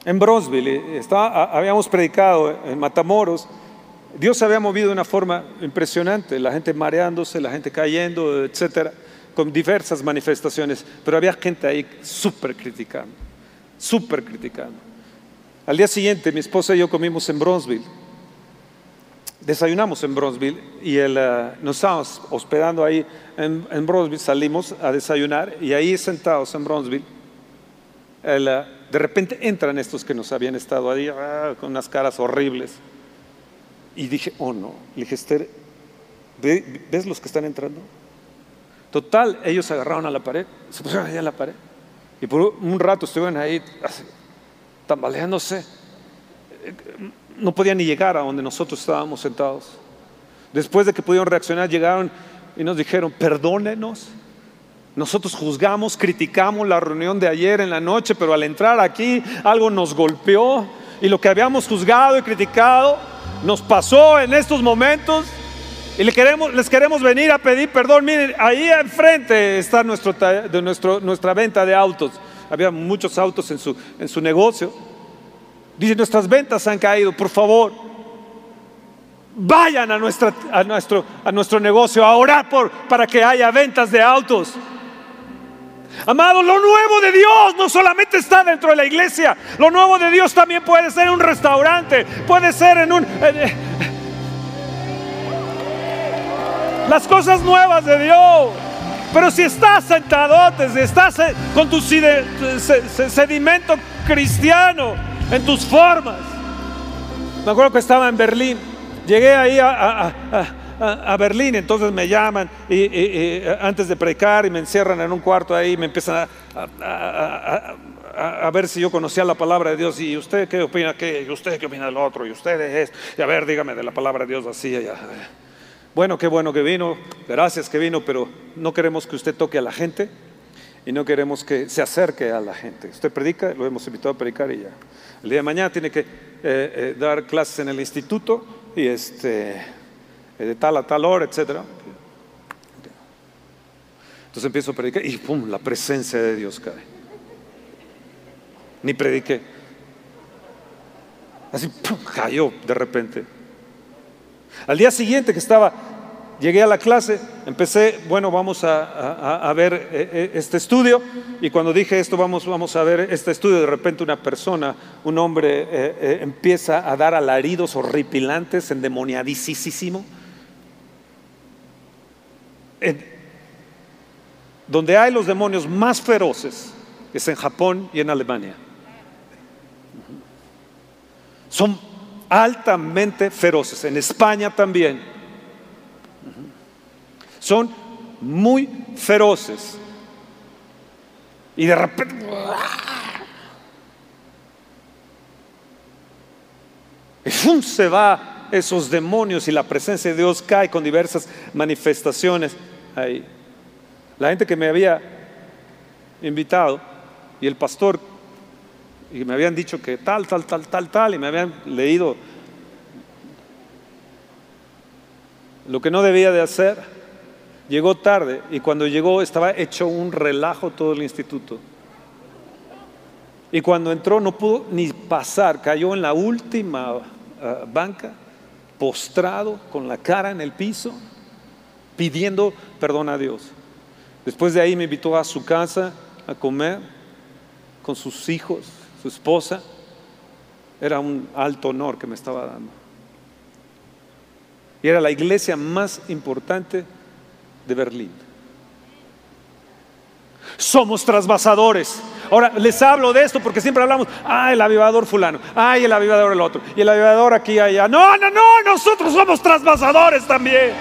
en Bronzeville, habíamos predicado en Matamoros. Dios se había movido de una forma impresionante, la gente mareándose, la gente cayendo, etcétera, con diversas manifestaciones, pero había gente ahí súper criticando súper criticando. Al día siguiente mi esposa y yo comimos en Bronzeville. Desayunamos en Bronzeville y eh, nos estábamos hospedando ahí en, en, Bronzeville, salimos a desayunar y ahí sentados en Bronzeville, eh, de repente entran estos que nos habían estado ahí ah, con unas caras horribles. Y dije, oh no. Le dije, Esther, ¿ves los que están entrando? Total, ellos agarraron a la pared, se pusieron ahí a la pared. Y por un rato estuvieron ahí tambaleándose. No podían ni llegar a donde nosotros estábamos sentados. Después de que pudieron reaccionar, llegaron y nos dijeron, perdónenos. Nosotros juzgamos, criticamos la reunión de ayer en la noche, pero al entrar aquí algo nos golpeó y lo que habíamos juzgado y criticado nos pasó en estos momentos y les queremos, les queremos venir a pedir perdón. Miren, ahí enfrente está nuestro, de nuestro, nuestra venta de autos. Había muchos autos en su, en su negocio. Dice, nuestras ventas han caído, por favor. Vayan a, nuestra, a, nuestro, a nuestro negocio a orar por, para que haya ventas de autos. Amados, lo nuevo de Dios no solamente está dentro de la iglesia, lo nuevo de Dios también puede ser en un restaurante, puede ser en un... las cosas nuevas de Dios. Pero si estás sentado, si estás con tu sedimento cristiano en tus formas. Me acuerdo que estaba en Berlín. Llegué ahí a, a, Berlín, entonces me llaman y, antes de predicar y me encierran en un cuarto ahí, me empiezan a, ver si yo conocía la palabra de Dios y usted qué opina qué, y usted qué opina del otro, y usted es, y a ver, dígame de la palabra de Dios así. Y bueno, qué bueno que vino, gracias que vino, pero no queremos que usted toque a la gente y no queremos que se acerque a la gente. Usted predica, lo hemos invitado a predicar y ya. El día de mañana tiene que eh, eh, dar clases en el instituto y este, eh, de tal a tal hora, etc. Entonces empiezo a predicar y ¡pum! La presencia de Dios cae. Ni prediqué. Así ¡pum! cayó de repente. Al día siguiente que estaba, llegué a la clase, empecé, bueno, vamos a, ver eh, eh, este estudio, y cuando dije esto, vamos, vamos a ver este estudio, de repente una persona, un hombre, eh, empieza a dar alaridos horripilantes, endemoniadísimo. donde hay los demonios más feroces es en Japón y en Alemania. Son altamente feroces, en España también. Son muy feroces. Y de repente... Y se va esos demonios y la presencia de Dios cae con diversas manifestaciones ahí. La gente que me había invitado y el pastor y me habían dicho que tal, tal, tal, tal, tal, y me habían leído lo que no debía de hacer. Llegó tarde y cuando llegó estaba hecho un relajo todo el instituto. Y cuando entró no pudo ni pasar, cayó en la última ah, banca, postrado, con la cara en el piso, pidiendo perdón a Dios. Después de ahí me invitó a su casa a comer con sus hijos su esposa, era un alto honor que me estaba dando. Y era la iglesia más importante de Berlín. Somos trasvasadores. Ahora les hablo de esto porque siempre hablamos, ah, el avivador fulano, ay, el avivador el otro, y el avivador aquí allá. No, no, no, nosotros somos trasvasadores también.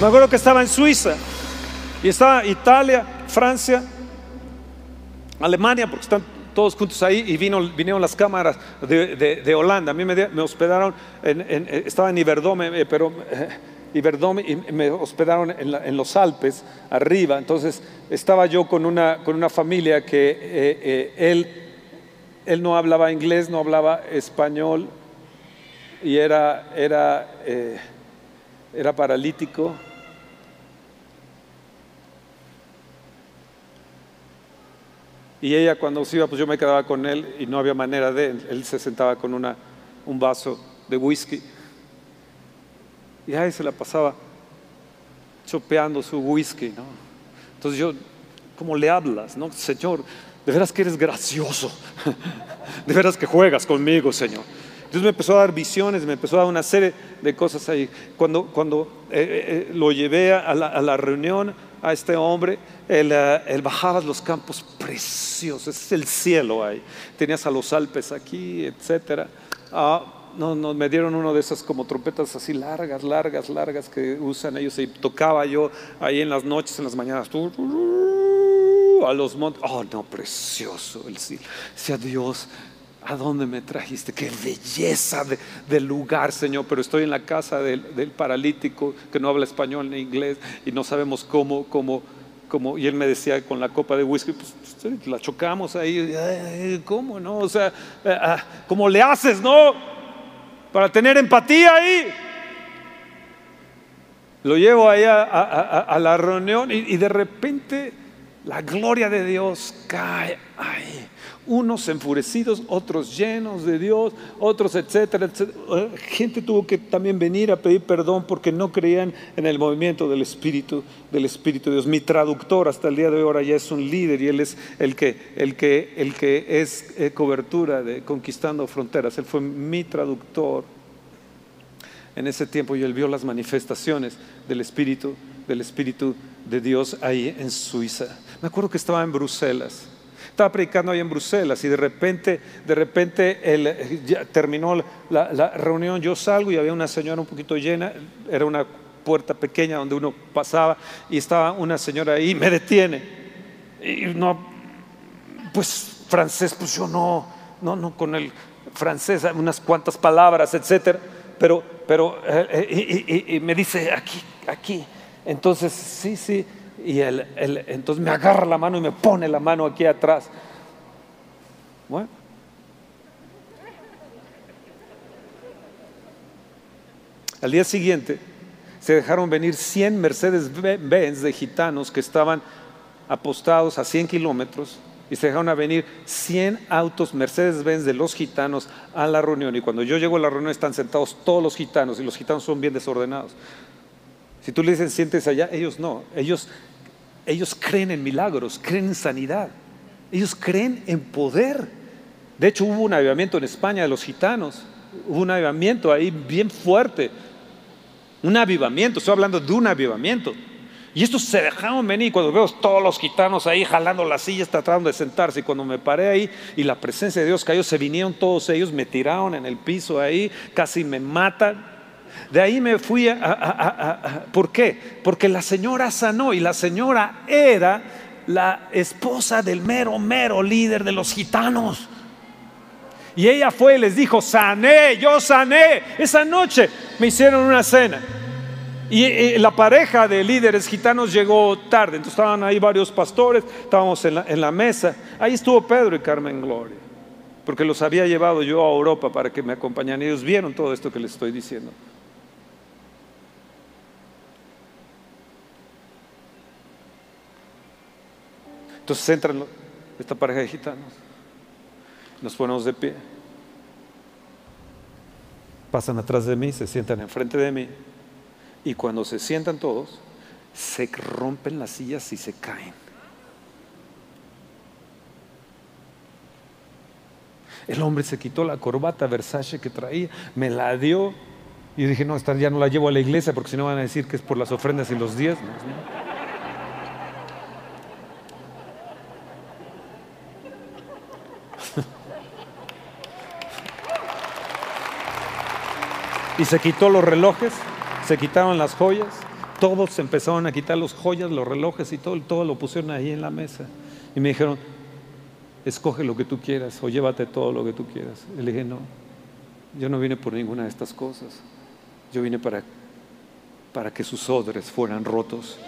Me acuerdo que estaba en Suiza y estaba Italia, Francia, Alemania, porque están todos juntos ahí y vinieron las cámaras de, Holanda. A mí me, hospedaron, estaba en Iberdome, eh, pero eh, y me hospedaron en, los Alpes, arriba. Entonces estaba yo con una, con una familia que eh, él, él no hablaba inglés, no hablaba español y era, era, era paralítico Y ella cuando se iba, pues yo me quedaba con él y no había manera de, él se sentaba con una, un vaso de whisky. Y ahí se la pasaba chopeando su whisky, ¿no? Entonces yo, ¿cómo le hablas, no? Señor, de veras que eres gracioso, de veras que juegas conmigo, Señor. Dios me empezó a dar visiones, me empezó a dar una serie de cosas ahí. Cuando, cuando eh, eh, eh, lo llevé a la, reunión, a este hombre, él, bajaba los campos preciosos, es el cielo ahí. Tenías a los Alpes aquí, etcétera. Ah, no, no, me dieron uno de esas como trompetas así largas, largas, largas que usan ellos y tocaba yo ahí en las noches, en las mañanas, a los montes. Oh, no, precioso el cielo. Sea Dios, ¿A dónde me trajiste? Qué belleza de, lugar, Señor. Pero estoy en la casa del, paralítico que no habla español ni inglés y no sabemos cómo, cómo, cómo. Y él me decía con la copa de whisky, pues, pues la chocamos ahí. ¿Cómo no? O sea, eh, ah, ¿cómo le haces, no? Para tener empatía ahí. Lo llevo ahí a, la reunión y de repente la gloria de Dios cae ahí unos enfurecidos, otros llenos de Dios, otros etcétera, etcétera. Gente tuvo que también venir a pedir perdón porque no creían en el movimiento del Espíritu, del Espíritu de Dios. Mi traductor hasta el día de hoy ahora ya es un líder y él es el que, el que, el que es eh, cobertura de Conquistando Fronteras. Él fue mi traductor en ese tiempo y él vio las manifestaciones del Espíritu, del Espíritu de Dios ahí en Suiza. Me acuerdo que estaba en Bruselas estaba predicando ahí en Bruselas y de repente, de repente ya terminó la, reunión, yo salgo y había una señora un poquito llena, era una puerta pequeña donde uno pasaba y estaba una señora ahí y me detiene. Y no, pues francés, pues yo no, no, no con el francés, unas cuantas palabras, etcétera, pero, pero, eh, y me dice aquí, aquí. Entonces, sí, sí, y él, entonces me agarra la mano y me pone la mano aquí atrás. Bueno. Al día siguiente se dejaron venir 100 Mercedes-Benz de gitanos que estaban apostados a 100 kilómetros y se dejaron a venir 100 autos Mercedes-Benz de los gitanos a la reunión. Y cuando yo llego a la reunión están sentados todos los gitanos y los gitanos son bien desordenados. Si tú le dices sientes allá, ellos no. Ellos ellos creen en milagros, creen en sanidad, ellos creen en poder. De hecho, hubo un avivamiento en España de los gitanos, hubo un avivamiento ahí bien fuerte, un avivamiento, estoy hablando de un avivamiento. Y estos se dejaron venir cuando veo todos los gitanos ahí jalando las sillas tratando de sentarse. Y cuando me paré ahí y la presencia de Dios cayó, se vinieron todos ellos, me tiraron en el piso ahí, casi me matan. De ahí me fui a, ¿Por qué? Porque la señora sanó y la señora era la esposa del mero, mero líder de los gitanos. Y ella fue y les dijo, sané, yo sané. Esa noche me hicieron una cena. Y, la pareja de líderes gitanos llegó tarde, entonces estaban ahí varios pastores, estábamos en la, en la mesa. Ahí estuvo Pedro y Carmen Gloria, porque los había llevado yo a Europa para que me acompañaran. Ellos vieron todo esto que les estoy diciendo. Entonces entran esta pareja de gitanos, nos ponemos de pie, pasan atrás de mí, se sientan enfrente de mí y cuando se sientan todos, se rompen las sillas y se caen. El hombre se quitó la corbata Versace que traía, me la dio y dije, no, esta ya no la llevo a la iglesia porque si no van a decir que es por las ofrendas y los diezmos. Y se quitó los relojes, se quitaron las joyas, todos empezaron a quitar los joyas, los relojes y todo, todo lo pusieron ahí en la mesa. Y me dijeron, escoge lo que tú quieras o llévate todo lo que tú quieras. Y le dije, no, yo no vine por ninguna de estas cosas. Yo vine para, para que sus odres fueran rotos.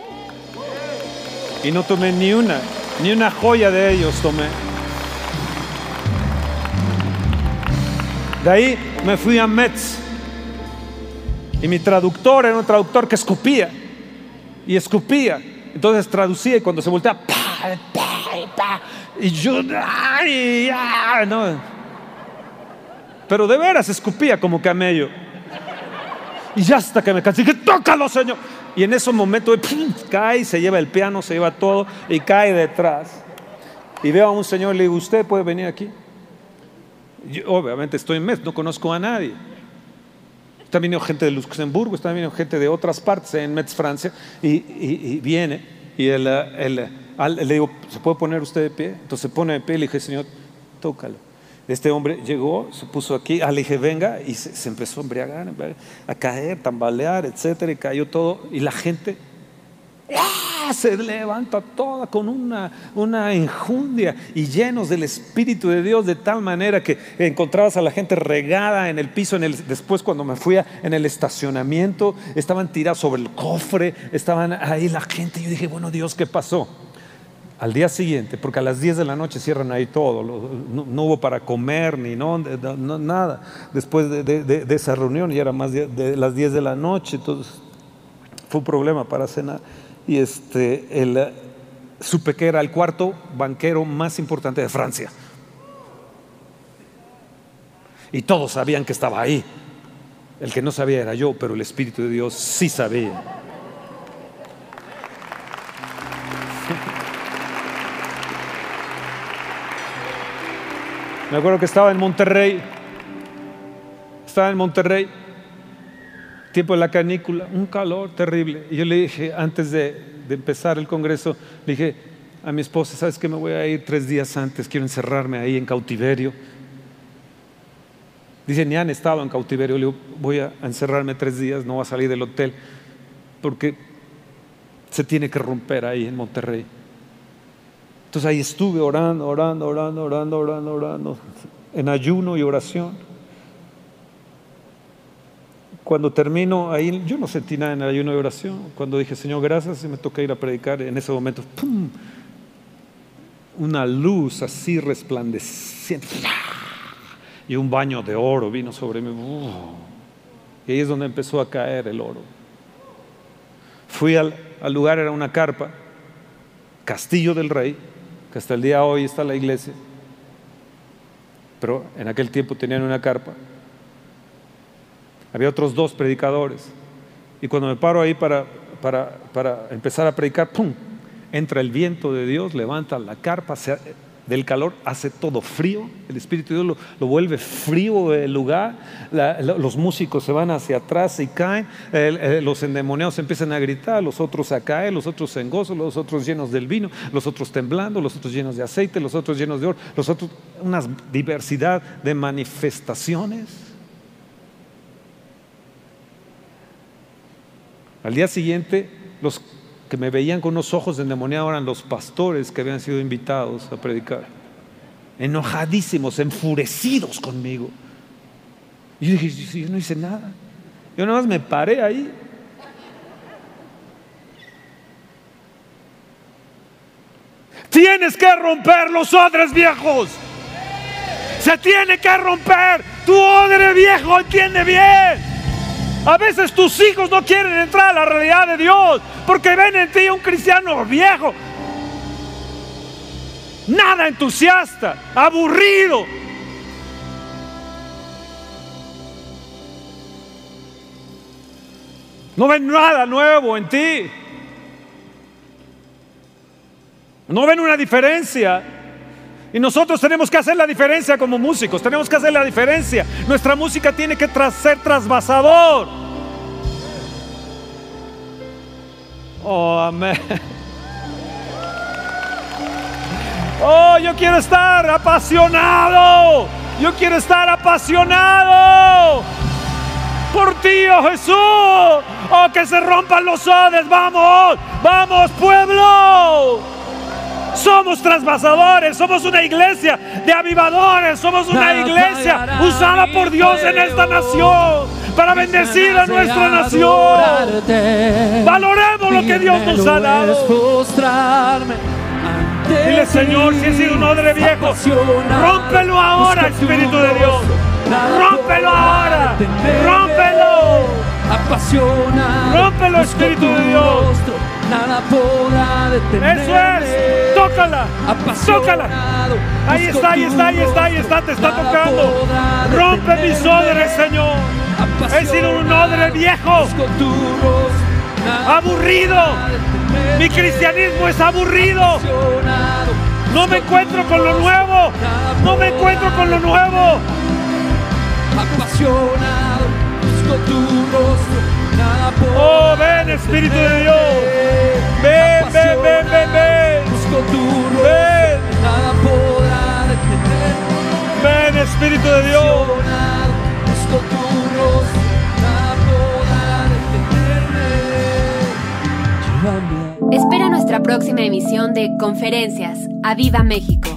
Y no tomé ni una, ni una joya de ellos tomé. De ahí me fui a Metz y mi traductor era un traductor que escupía. Y escupía. Entonces traducía y cuando se voltea, y yo, no. Pero de veras escupía como camello. Y ya hasta que me cansé, dije, tócalo, Señor. Y en ese momento cae, se lleva el piano, se lleva todo y cae detrás. Y veo a un señor y le digo, ¿usted puede venir aquí? Obviamente estoy en Metz, no conozco a nadie. Está viniendo gente de Luxemburgo, está viniendo gente de otras partes en Metz, Francia, y, viene, y él, le digo, ¿se puede poner usted de pie? Entonces se pone de pie y le dije, Señor, tócalo. Este hombre llegó, se puso aquí, ah, le dije, venga, y se, empezó a embriagar, a caer, tambalear, etcétera, y cayó todo, y la gente ¡ah! se levanta toda con una, una enjundia y llenos del Espíritu de Dios de tal manera que encontrabas a la gente regada en el piso, en el, después cuando me fui en el estacionamiento, estaban tirados sobre el cofre, estaban ahí la gente, yo dije, bueno Dios, ¿qué pasó? Al día siguiente, porque a las 10 de la noche cierran ahí todo, no, hubo para comer ni no, nada. Después de, esa reunión ya era más de, las 10 de la noche, entonces fue un problema para cenar. Y este, el, supe que era el cuarto banquero más importante de Francia. Y todos sabían que estaba ahí. El que no sabía era yo, pero el Espíritu de Dios sí sabía. Me acuerdo que estaba en Monterrey, estaba en Monterrey, tiempo de la canícula, un calor terrible. Y yo le dije, antes de, empezar el congreso, le dije a mi esposa, ¿sabes que me voy a ir tres días antes? Quiero encerrarme ahí en cautiverio. Dice, ni han estado en cautiverio. Le digo, voy a encerrarme tres días, no voy a salir del hotel, porque se tiene que romper ahí en Monterrey. Entonces ahí estuve orando, orando, orando, orando, orando, orando, en ayuno y oración. Cuando termino ahí, yo no sentí nada en el ayuno y oración. Cuando dije, Señor, gracias, y me toca ir a predicar, en ese momento, ¡pum! Una luz así resplandeciente. Y un baño de oro vino sobre mí. Y ahí es donde empezó a caer el oro. Fui al, al lugar, era una carpa, Castillo del Rey, hasta el día de hoy está la iglesia, pero en aquel tiempo tenían una carpa. Había otros dos predicadores. Y cuando me paro ahí para, para, para empezar a predicar, ¡pum! Entra el viento de Dios, levanta la carpa, se, del calor hace todo frío, el Espíritu de Dios lo, vuelve frío el lugar, los músicos se van hacia atrás y caen, los endemoniados empiezan a gritar, los otros a caer, los otros en gozo, los otros llenos del vino, los otros temblando, los otros llenos de aceite, los otros llenos de oro, los otros, una diversidad de manifestaciones. Al día siguiente, los que me veían con unos ojos endemoniados eran los pastores que habían sido invitados a predicar. Enojadísimos, enfurecidos conmigo. Y yo dije, yo no hice nada. Yo nada más me paré ahí. Tienes que romper los odres viejos. Se tiene que romper. Tu odre viejo entiende bien. A veces tus hijos no quieren entrar a la realidad de Dios porque ven en ti un cristiano viejo, nada entusiasta, aburrido. No ven nada nuevo en ti. No ven una diferencia. Y nosotros tenemos que hacer la diferencia como músicos, tenemos que hacer la diferencia. Nuestra música tiene que ser trasvasador. Oh, amén. Oh, yo quiero estar apasionado. Yo quiero estar apasionado por ti, oh Jesús. Oh, que se rompan los odes. Vamos, vamos, pueblo. Somos trasvasadores, somos una iglesia de avivadores, somos una iglesia usada por Dios en esta nación para bendecir a nuestra nación. Valoremos lo que Dios nos ha dado. Dile, Señor, si he sido un odre viejo, rómpelo ahora, Espíritu de Dios. Rómpelo ahora, rómpelo. Rómpelo, Espíritu de Dios nada podrá detenerme. Eso es, tócala, tócala. Ahí está, ahí está, ahí está, ahí está, te está tocando. Rompe mis odres, Señor. He sido un odre viejo, aburrido. Mi cristianismo es aburrido. No me encuentro con lo nuevo. No me encuentro con lo nuevo. apasionado, busco tu rostro, Oh, ven Espíritu de Dios. Ven, ven, ven, ven, ven. Busco tu rostro, Ven. nada podrá detenerme. Ven Espíritu de Dios. Apasionado, busco tu rostro, nada podrá detenerme. Llévame a Espera nuestra próxima emisión de Conferencias. ¡A Viva México!